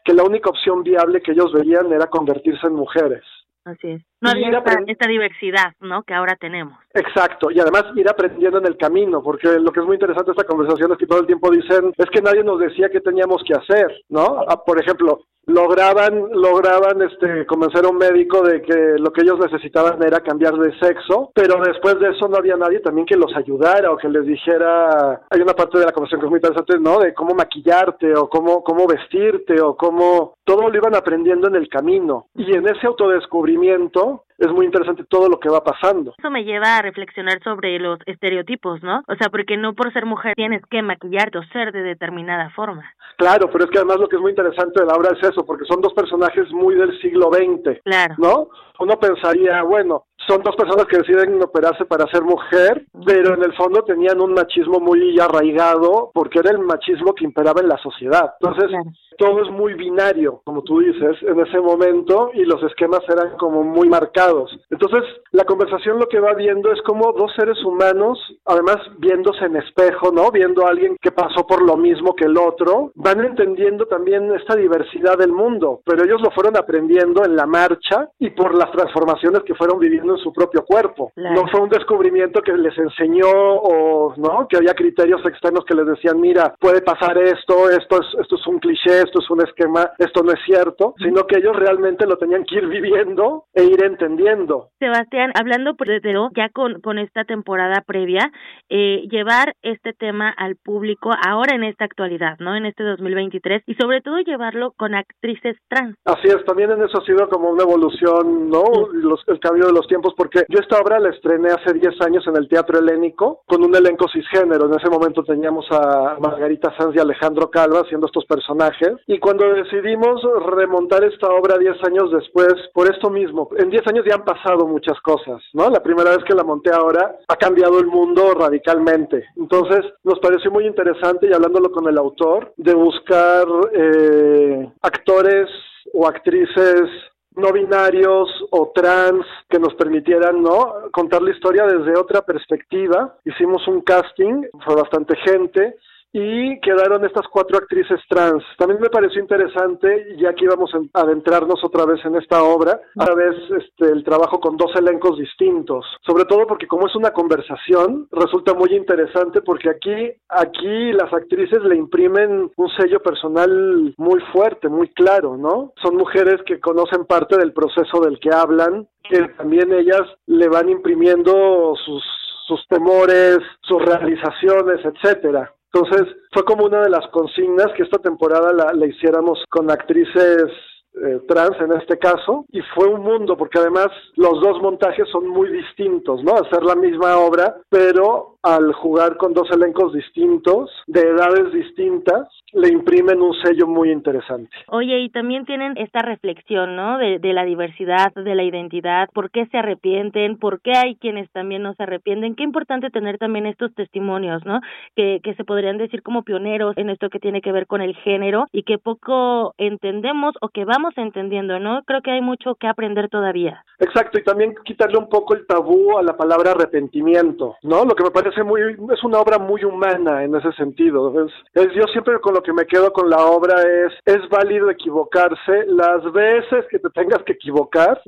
que la única opción viable que ellos veían era convertirse en mujeres. Así es. No había esta, esta, diversidad, ¿no? Que ahora tenemos. Exacto, y además ir aprendiendo en el camino, porque lo que es muy interesante de esta conversación es que todo el tiempo dicen, es que nadie nos decía qué teníamos que hacer, ¿no? Ah, por ejemplo, lograban lograban este convencer a un médico de que lo que ellos necesitaban era cambiar de sexo, pero después de eso no había nadie también que los ayudara o que les dijera, hay una parte de la conversación que es muy interesante, ¿no? De cómo maquillarte o cómo cómo vestirte o cómo todo lo iban aprendiendo en el camino y en ese autodescubrimiento es muy interesante todo lo que va pasando. Eso me lleva a reflexionar sobre los estereotipos, ¿no? O sea, porque no por ser mujer tienes que maquillarte o ser de determinada forma. Claro, pero es que además lo que es muy interesante de la obra es eso, porque son dos personajes muy del siglo XX, claro. ¿no? Uno pensaría, bueno, son dos personas que deciden operarse para ser mujer, pero en el fondo tenían un machismo muy arraigado porque era el machismo que imperaba en la sociedad. Entonces, todo es muy binario, como tú dices, en ese momento y los esquemas eran como muy marcados. Entonces, la conversación lo que va viendo es como dos seres humanos, además viéndose en espejo, ¿no? Viendo a alguien que pasó por lo mismo que el otro, van entendiendo también esta diversidad del mundo, pero ellos lo fueron aprendiendo en la marcha y por las transformaciones que fueron viviendo en su propio cuerpo. No fue un descubrimiento que les enseñó o, ¿no? Que había criterios externos que les decían, mira, puede pasar esto, esto es, esto es un cliché, esto es un esquema, esto no es cierto, sino que ellos realmente lo tenían que ir viviendo e ir entendiendo. Sebastián, hablando desde ya con, con esta temporada previa, eh, llevar este tema al público ahora en esta actualidad, ¿no? En este 2023 y sobre todo llevarlo con actrices trans. Así es, también en eso ha sido como una evolución, ¿no? Los, el cambio de los tiempos, porque yo esta obra la estrené hace 10 años en el Teatro Helénico con un elenco cisgénero. En ese momento teníamos a Margarita Sanz y Alejandro Calva haciendo estos personajes y cuando decidimos remontar esta obra 10 años después, por esto mismo, en 10 años ya han pasado muchas cosas, ¿no? La primera vez que la monté ahora ha cambiado el mundo radicalmente. Entonces nos pareció muy interesante y hablándolo con el autor, de buscar eh, actores o actrices no binarios o trans que nos permitieran no contar la historia desde otra perspectiva. Hicimos un casting, fue bastante gente y quedaron estas cuatro actrices trans. También me pareció interesante, ya que íbamos a adentrarnos otra vez en esta obra, a vez este, el trabajo con dos elencos distintos, sobre todo porque como es una conversación, resulta muy interesante porque aquí, aquí las actrices le imprimen un sello personal muy fuerte, muy claro, ¿no? Son mujeres que conocen parte del proceso del que hablan, que también ellas le van imprimiendo sus sus temores, sus realizaciones, etcétera. Entonces fue como una de las consignas que esta temporada la, hiciéramos con actrices eh, trans en este caso y fue un mundo porque además los dos montajes son muy distintos, ¿no? Hacer la misma obra, pero al jugar con dos elencos distintos, de edades distintas, le imprimen un sello muy interesante. Oye, y también tienen esta reflexión, ¿no? De, de la diversidad, de la identidad, por qué se arrepienten, por qué hay quienes también no se arrepienten. Qué importante tener también estos testimonios, ¿no? Que, que se podrían decir como pioneros en esto que tiene que ver con el género y que poco entendemos o que vamos entendiendo, ¿no? Creo que hay mucho que aprender todavía. Exacto, y también quitarle un poco el tabú a la palabra arrepentimiento, ¿no? Lo que me parece muy, es una obra muy humana en ese sentido. Es, es yo siempre con lo que me quedo con la obra es, es válido equivocarse las veces que te tengas que equivocar.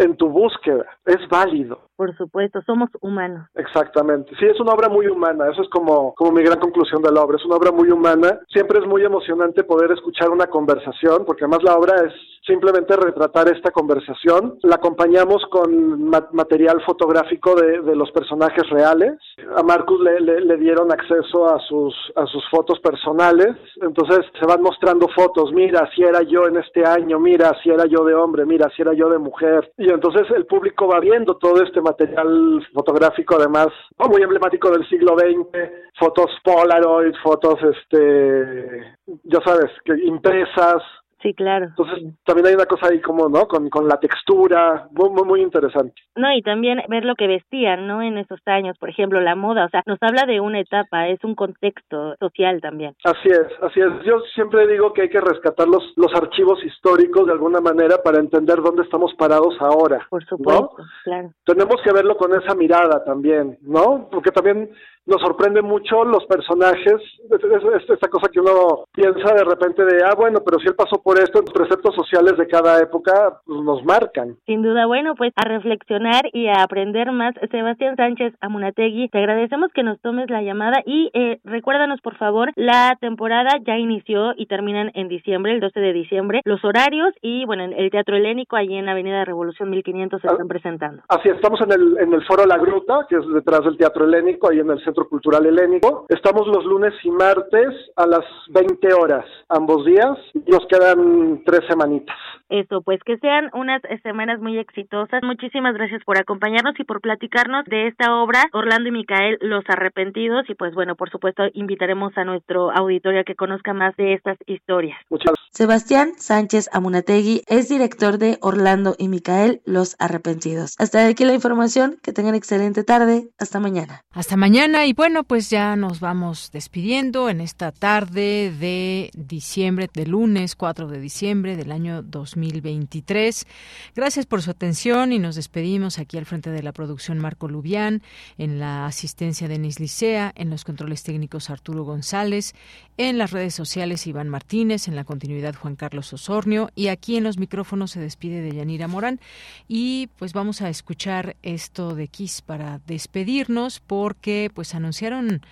En tu búsqueda, es válido. Por supuesto, somos humanos. Exactamente. Sí, es una obra muy humana. Eso es como, como mi gran conclusión de la obra. Es una obra muy humana. Siempre es muy emocionante poder escuchar una conversación, porque además la obra es simplemente retratar esta conversación. La acompañamos con ma material fotográfico de, de, los personajes reales. A Marcus le, le, le, dieron acceso a sus, a sus fotos personales. Entonces se van mostrando fotos. Mira, si era yo en este año. Mira, si era yo de hombre. Mira, si era yo de mujer. Y entonces el público va viendo todo este material fotográfico además muy emblemático del siglo XX, fotos Polaroid, fotos este, ya sabes, que impresas, Sí, claro. Entonces, también hay una cosa ahí como, ¿no? Con, con la textura, muy, muy, muy interesante. No, y también ver lo que vestían, ¿no? En esos años, por ejemplo, la moda, o sea, nos habla de una etapa, es un contexto social también. Así es, así es. Yo siempre digo que hay que rescatar los, los archivos históricos de alguna manera para entender dónde estamos parados ahora. Por supuesto, ¿no? claro. Tenemos que verlo con esa mirada también, ¿no? Porque también nos sorprende mucho los personajes, es, es, es, esta cosa que uno piensa de repente de, ah, bueno, pero si él pasó por esto, los preceptos sociales de cada época pues, nos marcan. Sin duda, bueno, pues a reflexionar y a aprender más. Sebastián Sánchez Amunategui, te agradecemos que nos tomes la llamada y eh, recuérdanos, por favor, la temporada ya inició y terminan en diciembre, el 12 de diciembre, los horarios y, bueno, en el Teatro Helénico, allí en Avenida Revolución 1500 se están presentando. Así, estamos en el, en el Foro La Gruta, que es detrás del Teatro Helénico, ahí en el Centro Cultural Helénico. Estamos los lunes y martes a las 20 horas, ambos días. Nos quedan tres semanitas. Eso, pues que sean unas semanas muy exitosas. Muchísimas gracias por acompañarnos y por platicarnos de esta obra, Orlando y Micael, Los Arrepentidos. Y pues bueno, por supuesto, invitaremos a nuestro auditorio a que conozca más de estas historias. Muchas gracias. Sebastián Sánchez Amunategui es director de Orlando y Micael, Los Arrepentidos. Hasta aquí la información. Que tengan excelente tarde. Hasta mañana. Hasta mañana. Y bueno, pues ya nos vamos despidiendo en esta tarde de diciembre, de lunes 4 de diciembre del año 2023. Gracias por su atención y nos despedimos aquí al frente de la producción Marco Lubián, en la asistencia de Denis Licea, en los controles técnicos Arturo González, en las redes sociales Iván Martínez, en la continuidad Juan Carlos Osornio y aquí en los micrófonos se despide de Yanira Morán y pues vamos a escuchar esto de Kiss para despedirnos porque pues anunciaron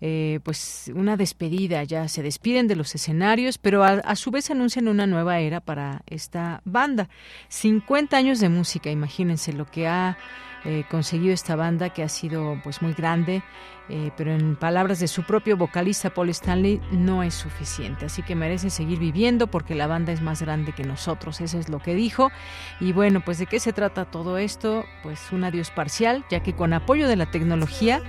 eh, pues una despedida, ya se despiden de los escenarios, pero a, su vez anuncian una nueva era para esta banda. 50 años de música, imagínense lo que ha eh, conseguido esta banda que ha sido pues muy grande, eh, pero en palabras de su propio vocalista Paul Stanley no es suficiente, así que merece seguir viviendo porque la banda es más grande que nosotros, eso es lo que dijo. Y bueno, pues de qué se trata todo esto? Pues un adiós parcial, ya que con apoyo de la tecnología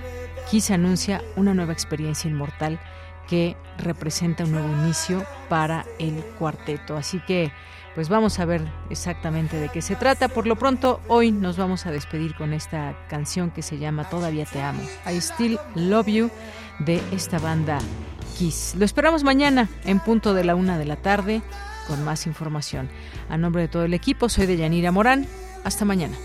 Kiss anuncia una nueva experiencia inmortal que representa un nuevo inicio para el cuarteto. Así que, pues vamos a ver exactamente de qué se trata. Por lo pronto, hoy nos vamos a despedir con esta canción que se llama Todavía te amo. I Still Love You de esta banda Kiss. Lo esperamos mañana en punto de la una de la tarde con más información. A nombre de todo el equipo, soy de Yanira Morán. Hasta mañana.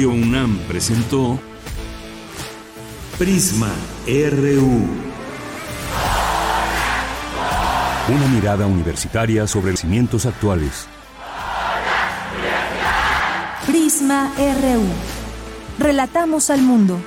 Radio UNAM presentó Prisma RU. Una mirada universitaria sobre los cimientos actuales. Prisma RU. Relatamos al mundo.